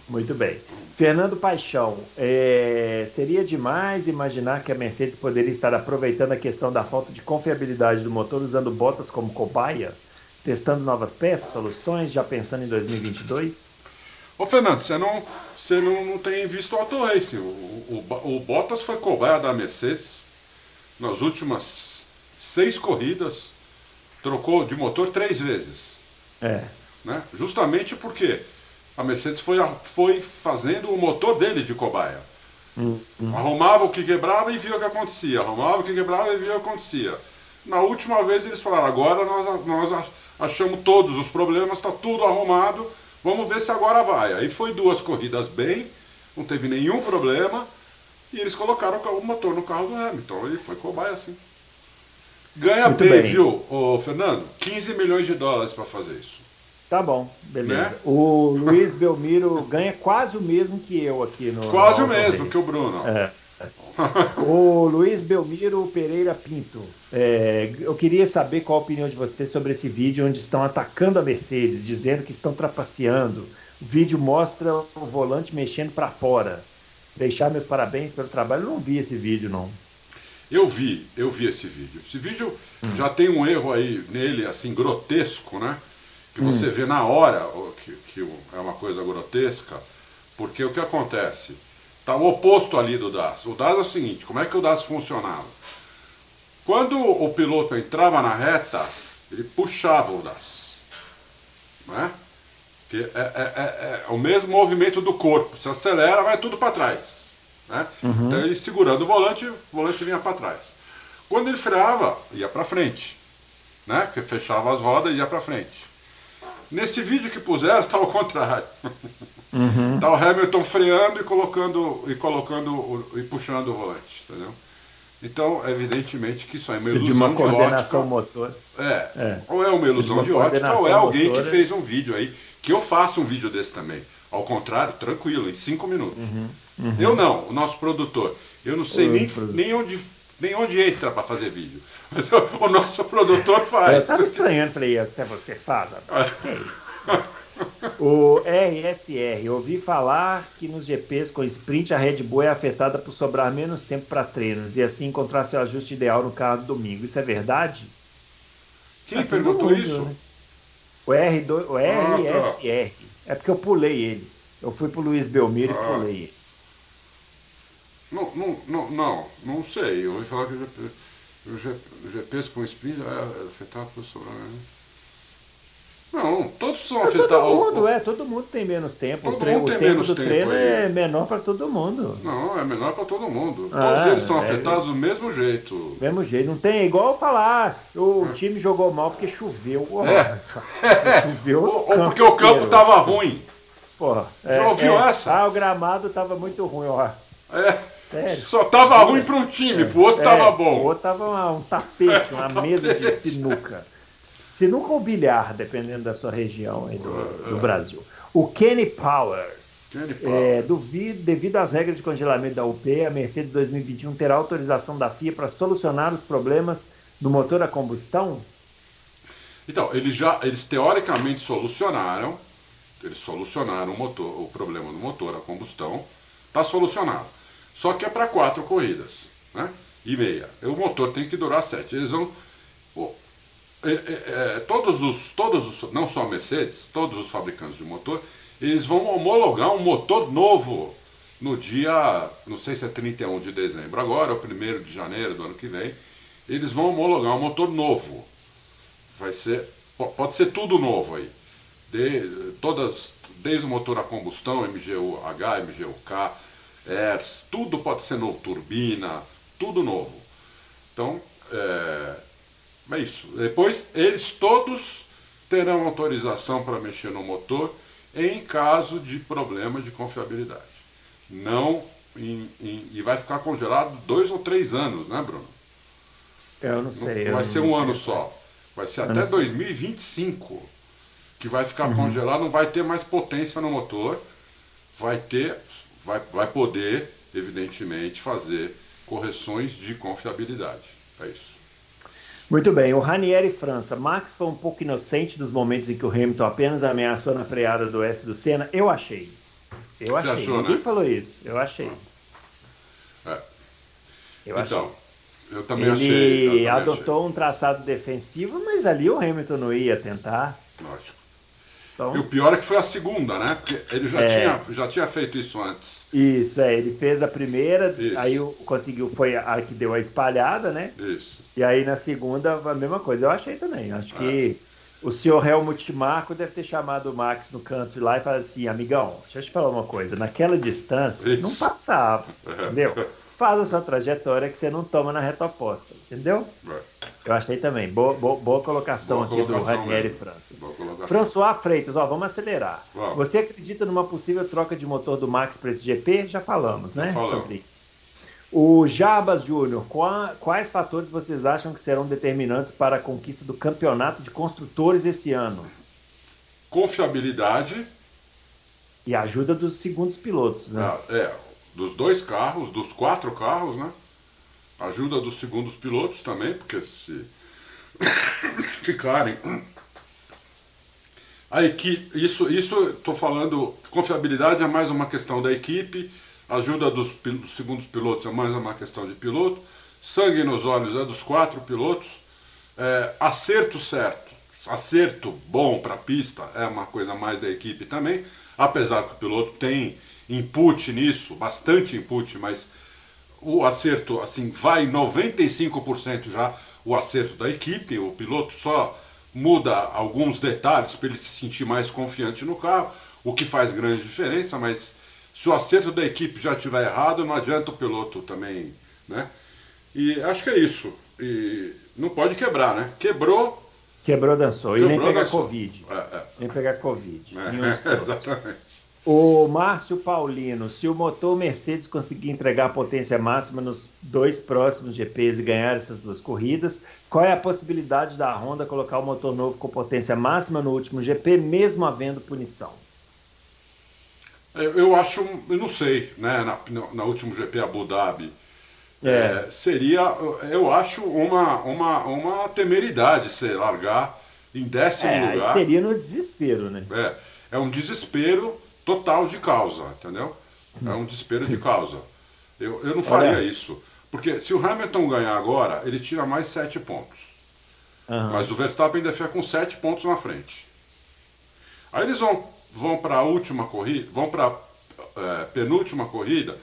Muito bem. Fernando Paixão, é, seria demais imaginar que a Mercedes poderia estar aproveitando a questão da falta de confiabilidade do motor usando botas como cobaia, testando novas peças, soluções, já pensando em 2022? Ô Fernando, você não, você não, não tem visto o Auto Racing. O, o, o Bottas foi cobaia da Mercedes nas últimas seis corridas, trocou de motor três vezes. É. Né? Justamente porque a Mercedes foi, foi fazendo o motor dele de cobaia. Hum, hum. Arrumava o que quebrava e via o que acontecia. Arrumava o que quebrava e via o que acontecia. Na última vez eles falaram, agora nós, nós achamos todos os problemas, está tudo arrumado, vamos ver se agora vai. Aí foi duas corridas bem, não teve nenhum problema, e eles colocaram o motor no carro do Hamilton. Ele foi cobaia assim. Ganha bem, bem, viu, ô, Fernando? 15 milhões de dólares para fazer isso. Tá bom, beleza. Né? O Luiz Belmiro ganha quase o mesmo que eu aqui no. Quase no o mesmo que o Bruno. É. o Luiz Belmiro Pereira Pinto. É, eu queria saber qual a opinião de você sobre esse vídeo onde estão atacando a Mercedes, dizendo que estão trapaceando. O vídeo mostra o volante mexendo para fora. Deixar meus parabéns pelo trabalho. Eu não vi esse vídeo, não. Eu vi, eu vi esse vídeo. Esse vídeo hum. já tem um erro aí nele, assim, grotesco, né? Que você hum. vê na hora que, que é uma coisa grotesca, porque o que acontece? Está o oposto ali do DAS. O DAS é o seguinte, como é que o DAS funcionava? Quando o piloto entrava na reta, ele puxava o das. Né? Que é, é, é, é, o mesmo movimento do corpo. Se acelera, vai tudo para trás. Né? Uhum. Então ele segurando o volante, o volante vinha para trás. Quando ele freava, ia para frente. Né? Que fechava as rodas e ia para frente. Nesse vídeo que puseram, está ao contrário. Uhum. Tá o Hamilton freando e colocando e colocando e puxando o volante, entendeu? Então, evidentemente que isso é uma ilusão de, uma coordenação de motor. É, é, Ou é uma ilusão de, uma de ótica, ou é alguém motor, que fez um vídeo aí, que eu faço um vídeo desse também. Ao contrário, tranquilo, em cinco minutos. Uhum, uhum. Eu não, o nosso produtor. Eu não sei nem, nem, onde, nem onde entra para fazer vídeo. Mas o, o nosso produtor faz. Eu estava estranhando, falei, até você faz. é? O RSR, ouvi falar que nos GPs com sprint a Red Bull é afetada por sobrar menos tempo para treinos e assim encontrar seu ajuste ideal no carro do domingo. Isso é verdade? Quem é perguntou mundo, isso? Né? O, R2, o RSR. Ah, tá. É porque eu pulei ele. Eu fui pro Luiz Belmiro ah. e pulei ele. Não, não, não, não, não sei. Eu ouvi falar que o GPs com sprint é afetado por sobrar menos. Não, todos são afetados. Todo mundo, é, todo mundo tem menos tempo. Todo o, treino, o tempo do treino aí. é menor para todo mundo. Não, é menor para todo mundo. Ah, todos eles são é, afetados do mesmo jeito. Mesmo jeito, não tem igual falar, o é. time jogou mal porque choveu. é. Choveu. ou, ou porque o campo estava ruim. Porra, Já é, ouviu é. essa? Ah, o gramado estava muito ruim, ó. É. Sério? Só tava ruim para um time, é. pro outro tava bom. O outro tava um tapete, uma mesa de sinuca sinuca ou bilhar, dependendo da sua região aí do, do Brasil. O Kenny Powers. Kenny Powers. É, duvido, devido às regras de congelamento da UP, a Mercedes 2021 terá autorização da FIA para solucionar os problemas do motor a combustão? Então, eles já, eles teoricamente solucionaram, eles solucionaram o, motor, o problema do motor a combustão, está solucionado. Só que é para quatro corridas, né? E meia. O motor tem que durar sete. Eles vão é, é, é, todos os, todos os, não só a Mercedes, todos os fabricantes de motor, eles vão homologar um motor novo no dia, não sei se é 31 de dezembro agora, ou 1 de janeiro do ano que vem, eles vão homologar um motor novo. Vai ser, pode ser tudo novo aí. De, todas, desde o motor a combustão, MGU-H, MGU-K, ERS, tudo pode ser novo, turbina, tudo novo. Então, é, é isso. Depois, eles todos terão autorização para mexer no motor em caso de problema de confiabilidade. Não em, em, e vai ficar congelado dois ou três anos, né, Bruno? Eu não sei. Não, vai ser um ano só. Vai ser eu até 2025 que vai ficar uhum. congelado, não vai ter mais potência no motor, vai ter, vai, vai poder, evidentemente, fazer correções de confiabilidade. É isso. Muito bem, o Ranieri França. Max foi um pouco inocente nos momentos em que o Hamilton apenas ameaçou na freada do S do Senna. Eu achei. Eu achei. Achou, Ninguém né? falou isso. Eu achei. É. Eu então, achei. eu também Ele achei. Ele adotou achei. um traçado defensivo, mas ali o Hamilton não ia tentar. Lógico. Então, e o pior é que foi a segunda, né? Porque ele já, é, tinha, já tinha feito isso antes. Isso, é. Ele fez a primeira, isso. aí conseguiu, foi a que deu a espalhada, né? Isso. E aí na segunda, a mesma coisa. Eu achei também. Acho que é. o senhor Helmut Marco deve ter chamado o Max no canto lá e falado assim: amigão, deixa eu te falar uma coisa. Naquela distância, Isso. não passava. Entendeu? Faz a sua trajetória que você não toma na reta oposta. Entendeu? É. Eu achei também. Boa, boa, boa colocação boa aqui colocação do Ranieri França. François Freitas, ó, vamos acelerar. Vamos. Você acredita numa possível troca de motor do Max para esse GP? Já falamos, né? Já falamos. Sobre o Jabas Júnior, quais fatores vocês acham que serão determinantes para a conquista do campeonato de construtores esse ano? Confiabilidade. E a ajuda dos segundos pilotos, né? É, é, dos dois carros, dos quatro carros, né? Ajuda dos segundos pilotos também, porque se ficarem. A equipe, isso, isso estou falando, confiabilidade é mais uma questão da equipe ajuda dos, dos segundos pilotos é mais uma questão de piloto, sangue nos olhos é dos quatro pilotos, é, acerto certo, acerto bom para a pista é uma coisa mais da equipe também, apesar que o piloto tem input nisso, bastante input, mas o acerto assim vai 95% já o acerto da equipe, o piloto só muda alguns detalhes para ele se sentir mais confiante no carro, o que faz grande diferença, mas se o acerto da equipe já estiver errado, não adianta o piloto também, né? E acho que é isso. E não pode quebrar, né? Quebrou. Quebrou, dançou. Quebrou, e nem pegar dançou. Covid. É, é. Nem pegar Covid. É, exatamente. O Márcio Paulino, se o motor Mercedes conseguir entregar a potência máxima nos dois próximos GPs e ganhar essas duas corridas, qual é a possibilidade da Honda colocar o motor novo com potência máxima no último GP, mesmo havendo punição? Eu acho, eu não sei, né? Na, na último GP Abu Dhabi, é. É, seria, eu acho, uma, uma, uma temeridade você largar em décimo é, lugar. Seria no desespero, né? É, é um desespero total de causa, entendeu? É um desespero de causa. Eu, eu não faria Olha. isso. Porque se o Hamilton ganhar agora, ele tira mais sete pontos. Uhum. Mas o Verstappen ainda fica com sete pontos na frente. Aí eles vão, vão para a última corrida, vão para é, penúltima corrida.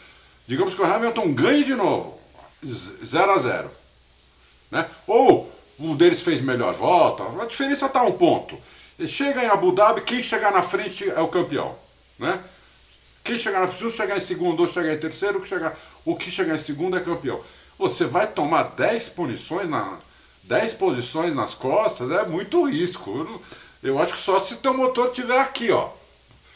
Digamos que o Hamilton ganhe de novo. 0 a 0 né? Ou um deles fez melhor volta, a diferença está um ponto. Chega em Abu Dhabi, quem chegar na frente é o campeão. Né? Quem chegar na frente, chegar em segundo ou chegar em terceiro, chegar, o que chegar em segundo é campeão. Você vai tomar 10 punições na 10 posições nas costas, é muito risco. Eu, eu acho que só se teu motor tiver aqui, ó.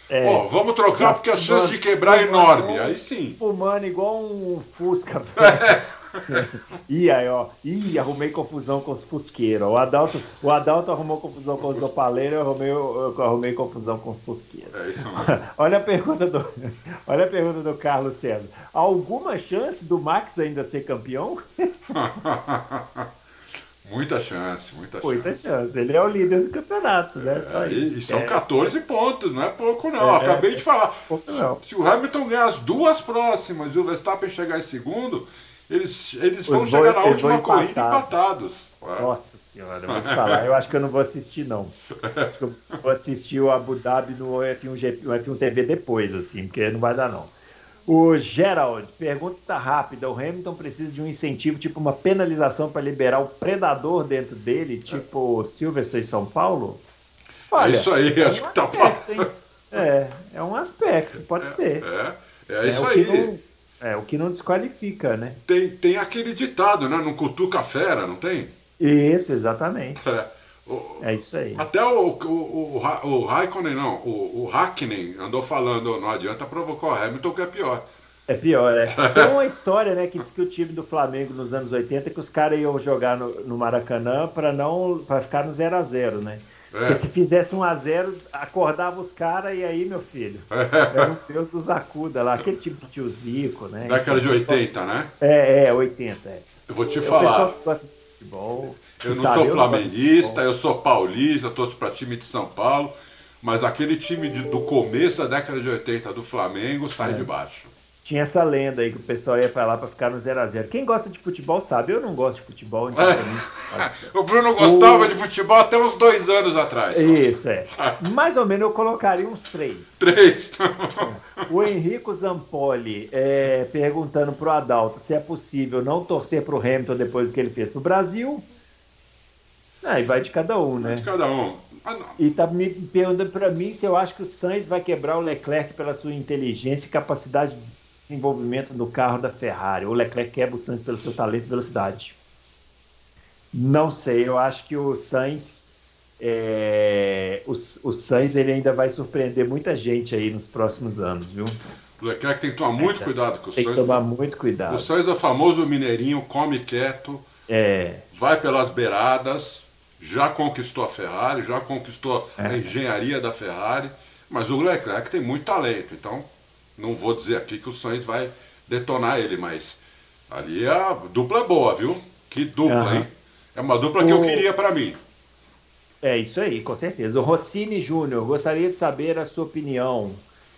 É, ó, vamos trocar porque a chance de quebrar é enorme. Aí sim. Fumando igual um Fusca. É. Ih, aí, ó. Ih, arrumei confusão com os fusqueiros. O Adalto, o Adalto arrumou confusão com os opaleiros, eu arrumei, eu arrumei confusão com os fusqueiros. É isso mesmo. olha, a pergunta do, olha a pergunta do Carlos César. Alguma chance do Max ainda ser campeão? Muita chance, muita, muita chance. chance. Ele é o líder do campeonato, né? É, e, e, são é. 14 pontos, não é pouco não. É, Acabei de falar. Se, se, o Hamilton ganhar as duas próximas e o Verstappen chegar em segundo, eles, eles vão chegar na última corrida empatados. Nossa senhora, eu vou te falar. Eu acho que eu não vou assistir, não. Acho que eu vou assistir o Abu Dhabi no F1, GP, no F1 TV depois, assim, porque não vai dar, não. O Gerald, pergunta rápida: o Hamilton precisa de um incentivo, tipo uma penalização para liberar o predador dentro dele, tipo Silverstone em São Paulo? É Olha, é isso aí, é acho um que tá aspecto, É, é um aspecto, pode é, ser. É, é isso aí. É, o que não desqualifica, né? Tem, tem aquele ditado, né? Não cutuca a fera, não tem? Isso, exatamente. É, o, é isso aí. Até o, o, o, o Raikkonen, não, o, o Hakkinen andou falando, não adianta provocar o Hamilton que é pior. É pior, é. Tem uma história, né, que diz que o time do Flamengo nos anos 80 que os caras iam jogar no, no Maracanã para não para ficar no 0 a 0 né? É. Porque se fizesse um a 0 acordava os caras e aí, meu filho, era o Deus dos acuda lá, aquele tipo de tio Zico, né? Daquela de 80, né? É, é, 80, é. Eu vou te eu falar. Futebol, eu não sou flamenguista, eu sou paulista, torço para time de São Paulo, mas aquele time de, do começo da década de 80 do Flamengo sai é. de baixo. Tinha essa lenda aí que o pessoal ia pra lá pra ficar no 0x0. Quem gosta de futebol sabe, eu não gosto de futebol. Então é. o Bruno gostava o... de futebol até uns dois anos atrás. Isso, é. Mais ou menos eu colocaria uns três. Três. É. O Henrico Zampoli é, perguntando pro Adalto se é possível não torcer pro Hamilton depois do que ele fez pro Brasil. Aí ah, vai de cada um, né? De cada um. Ah, e tá me perguntando para mim se eu acho que o Sainz vai quebrar o Leclerc pela sua inteligência e capacidade de desenvolvimento no carro da Ferrari. O Leclerc quebra o Sainz pelo seu talento e velocidade. Não sei, eu acho que o Sainz, é, o, o Sainz ele ainda vai surpreender muita gente aí nos próximos anos, viu? O Leclerc tem que tomar muito é, cuidado com o Sainz. Tem que tomar muito cuidado. O Sainz é o famoso mineirinho, come quieto, é. vai pelas beiradas, já conquistou a Ferrari, já conquistou é. a engenharia da Ferrari, mas o Leclerc tem muito talento, então não vou dizer aqui que o Sainz vai detonar ele, mas ali a dupla é boa, viu? Que dupla, uhum. hein? É uma dupla que o... eu queria para mim. É isso aí, com certeza. O Rossini Júnior, gostaria de saber a sua opinião.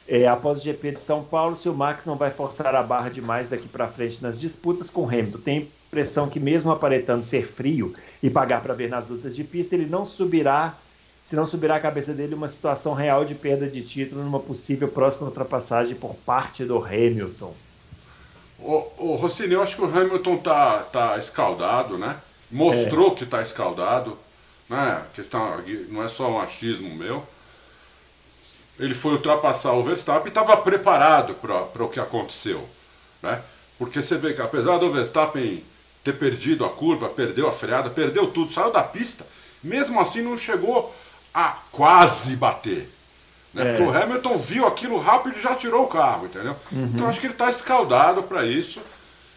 É, após o GP de São Paulo, se o Max não vai forçar a barra demais daqui para frente nas disputas com o Hamilton. Tem impressão que, mesmo aparentando ser frio e pagar para ver nas lutas de pista, ele não subirá se não subirá a cabeça dele uma situação real de perda de título numa possível próxima ultrapassagem por parte do Hamilton. O, o Rossini, eu acho que o Hamilton tá, tá escaldado, né? Mostrou é. que tá escaldado. né? questão, não é só um achismo meu. Ele foi ultrapassar o Verstappen e estava preparado para o que aconteceu. Né? Porque você vê que apesar do Verstappen ter perdido a curva, perdeu a freada, perdeu tudo, saiu da pista, mesmo assim não chegou a quase bater. Né? É. Porque o Hamilton viu aquilo rápido e já tirou o carro, entendeu? Uhum. Então acho que ele está escaldado para isso.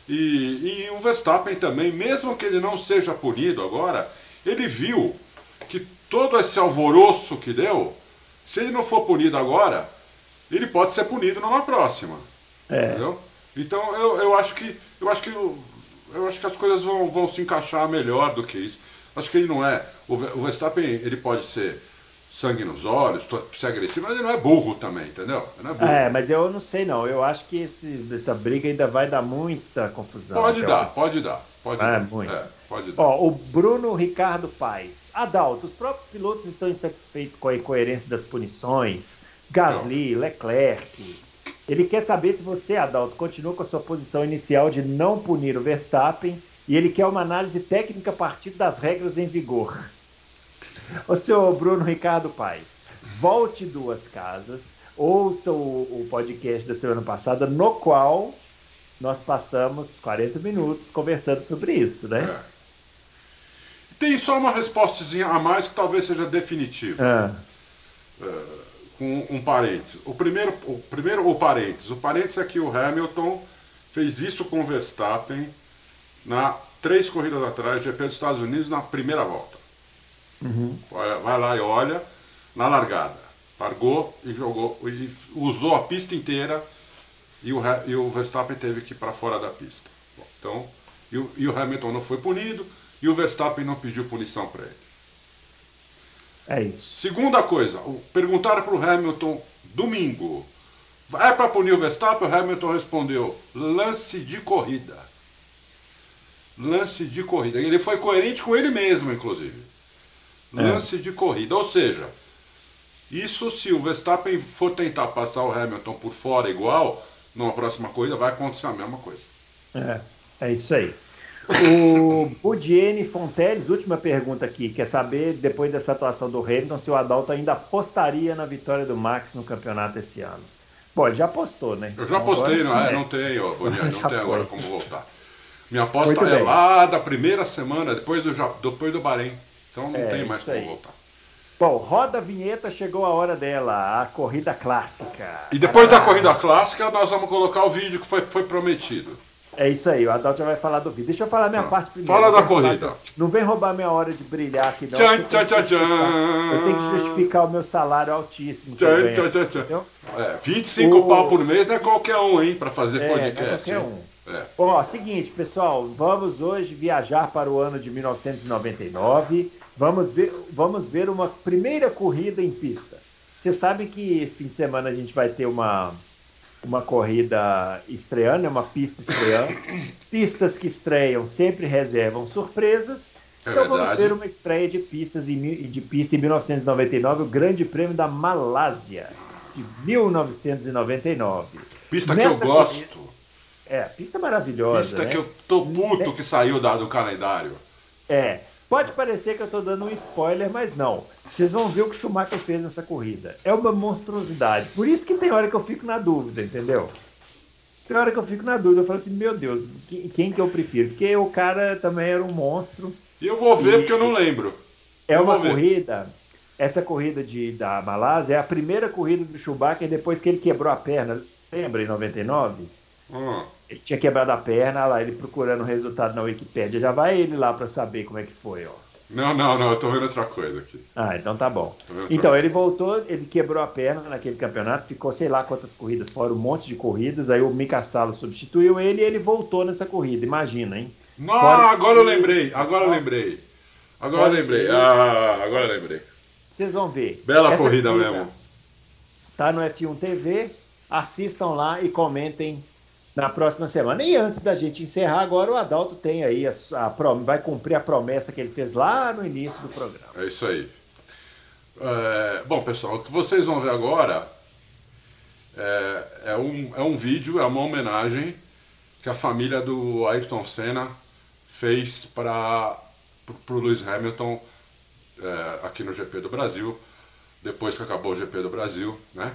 E, e o Verstappen também, mesmo que ele não seja punido agora, ele viu que todo esse alvoroço que deu, se ele não for punido agora, ele pode ser punido numa próxima. É. Entendeu? Então eu, eu acho que eu acho que eu acho que as coisas vão, vão se encaixar melhor do que isso. Acho que ele não é. O Verstappen ele pode ser sangue nos olhos, ser agressivo, mas ele não é burro também, entendeu? É, é, mas eu não sei não. Eu acho que esse, essa briga ainda vai dar muita confusão. Pode dar, pode dar. Pode é, dar. Muito. É, pode dar. Ó, o Bruno Ricardo Paz. Adalto, os próprios pilotos estão insatisfeitos com a incoerência das punições. Gasly, não. Leclerc. Ele quer saber se você, Adalto, continua com a sua posição inicial de não punir o Verstappen e ele quer uma análise técnica a partir das regras em vigor. O senhor Bruno Ricardo Paes, volte duas casas, ouça o, o podcast da semana passada, no qual nós passamos 40 minutos conversando sobre isso, né? É. Tem só uma respostazinha a mais que talvez seja definitiva. É. É, com um parênteses. O primeiro, o primeiro, o parênteses. O parênteses é que o Hamilton fez isso com o Verstappen na três corridas atrás, GP dos Estados Unidos, na primeira volta. Uhum. Vai lá e olha na largada. Largou e jogou, e usou a pista inteira e o, e o Verstappen teve que ir para fora da pista. Bom, então, e o, e o Hamilton não foi punido e o Verstappen não pediu punição para ele. É isso. Segunda coisa, perguntaram para o Hamilton domingo: é para punir o Verstappen? O Hamilton respondeu: lance de corrida. Lance de corrida. Ele foi coerente com ele mesmo, inclusive. É. lance é. de corrida. Ou seja, isso se o Verstappen for tentar passar o Hamilton por fora igual, numa próxima corrida vai acontecer a mesma coisa. É, é isso aí. O Budiene Fonteles, última pergunta aqui, quer saber, depois dessa atuação do Hamilton, se o Adalto ainda apostaria na vitória do Max no campeonato esse ano. Bom, ele já apostou, né? Eu já apostei, não, é, não tem, ó, Budiene, não tem agora como voltar. Minha aposta é lá da primeira semana, depois do, depois do Bahrein. Então não é, tem mais como voltar. Bom, roda a vinheta, chegou a hora dela, a corrida clássica. E depois da corrida clássica, nós vamos colocar o vídeo que foi, foi prometido. É isso aí, o Adalto já vai falar do vídeo. Deixa eu falar minha ah, parte primeiro. Fala da corrida. Não vem roubar minha hora de brilhar aqui, não. Tchan, tchan, tchan, tchan. Eu tenho que justificar o meu salário altíssimo. Tchan, tchan, tchan, tchan. É, 25 o... pau por mês não é qualquer um, hein, para fazer é, podcast. Não é qualquer um. É. Ó, seguinte, pessoal, vamos hoje viajar para o ano de 1999 Vamos ver, vamos ver uma primeira corrida em pista. Você sabe que esse fim de semana a gente vai ter uma, uma corrida estreando, uma pista estreando. Pistas que estreiam sempre reservam surpresas. É então verdade. vamos ver uma estreia de pistas em, de pista em 1999, o Grande Prêmio da Malásia de 1999. Pista Nessa que eu gosto. Corrida, é, pista maravilhosa. Pista né? que eu tô puto que saiu da, do calendário. É. Pode parecer que eu estou dando um spoiler, mas não. Vocês vão ver o que o Schumacher fez nessa corrida. É uma monstruosidade. Por isso que tem hora que eu fico na dúvida, entendeu? Tem hora que eu fico na dúvida. Eu falo assim, meu Deus, quem que eu prefiro? Porque o cara também era um monstro. E eu vou ver porque eu não lembro. É eu uma corrida. Essa corrida de, da Malásia é a primeira corrida do Schumacher depois que ele quebrou a perna. Lembra, em 99? Hum. Ele tinha quebrado a perna, lá ele procurando o resultado na Wikipédia. Já vai ele lá para saber como é que foi, ó. Não, não, não, eu tô vendo outra coisa aqui. Ah, então tá bom. Então, ele voltou, ele quebrou a perna naquele campeonato, ficou sei lá quantas corridas, fora um monte de corridas, aí o Mika Salo substituiu ele e ele voltou nessa corrida, imagina, hein? Não, fora agora que... eu lembrei, agora eu lembrei. Agora eu lembrei, ah, agora eu lembrei. Vocês vão ver. Bela Essa corrida, corrida mesmo. Tá no F1 TV, assistam lá e comentem na próxima semana. E antes da gente encerrar agora, o Adalto tem aí a, a, vai cumprir a promessa que ele fez lá no início do programa. É isso aí. É, bom, pessoal, o que vocês vão ver agora é, é, um, é um vídeo, é uma homenagem que a família do Ayrton Senna fez para o Lewis Hamilton é, aqui no GP do Brasil, depois que acabou o GP do Brasil, né?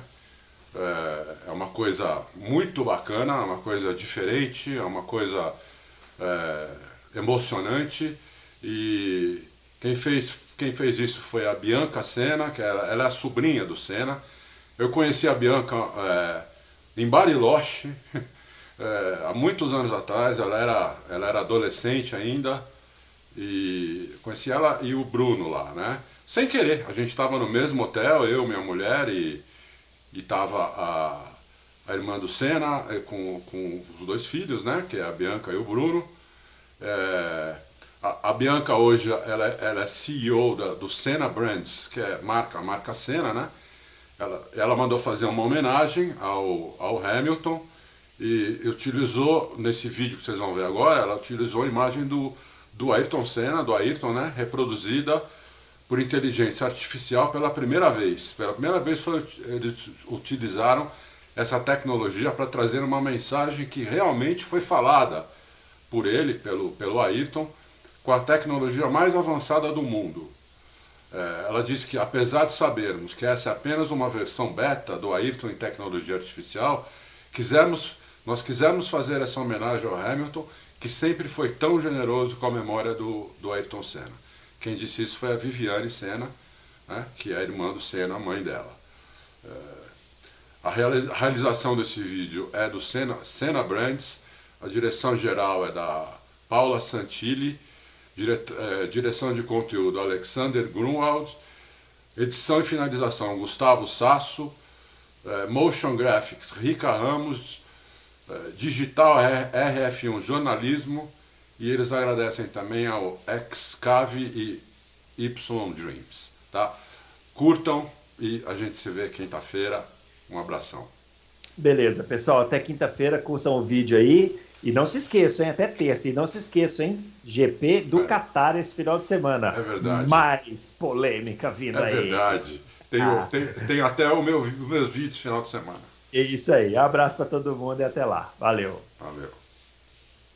É, é uma coisa muito bacana, é uma coisa diferente, é uma coisa é, emocionante e quem fez, quem fez isso foi a Bianca Senna, que ela, ela é a sobrinha do Senna. Eu conheci a Bianca é, em Bariloche é, há muitos anos atrás, ela era, ela era adolescente ainda e conheci ela e o Bruno lá, né? Sem querer, a gente estava no mesmo hotel, eu, minha mulher e estava a, a irmã do Senna é, com, com os dois filhos, né? Que é a Bianca e o Bruno. É, a, a, Bianca hoje ela, ela é CEO da, do Senna Brands, que é marca, a marca Senna, né? Ela, ela mandou fazer uma homenagem ao, ao Hamilton e utilizou, nesse vídeo que vocês vão ver agora, ela utilizou a imagem do, do Ayrton Senna, do Ayrton, né? Reproduzida por inteligência artificial pela primeira vez. Pela primeira vez foi, eles utilizaram essa tecnologia para trazer uma mensagem que realmente foi falada por ele, pelo, pelo Ayrton, com a tecnologia mais avançada do mundo. É, ela diz que, apesar de sabermos que essa é apenas uma versão beta do Ayrton em tecnologia artificial, quisermos, nós quisermos fazer essa homenagem ao Hamilton, que sempre foi tão generoso com a memória do, do Ayrton Senna. Quem disse isso foi a Viviane Senna, né, que é a irmã do Senna, a mãe dela. É, a realização desse vídeo é do Senna, Senna Brands, a direção geral é da Paula Santilli, é, direção de conteúdo Alexander Grunwald, edição e finalização Gustavo Sasso, é, motion graphics Rica Ramos, é, digital RF1 jornalismo e eles agradecem também ao Excave e Y Dreams, tá? Curtam e a gente se vê quinta-feira. Um abração. Beleza, pessoal, até quinta-feira, curtam o vídeo aí. E não se esqueçam, hein? Até terça. E não se esqueçam, hein? GP do é. Qatar esse final de semana. É verdade. Mais polêmica vindo é aí. É verdade. Tem, ah. tem, tem, até o meu, os meus vídeos final de semana. É isso aí. Abraço para todo mundo e até lá. Valeu. Valeu.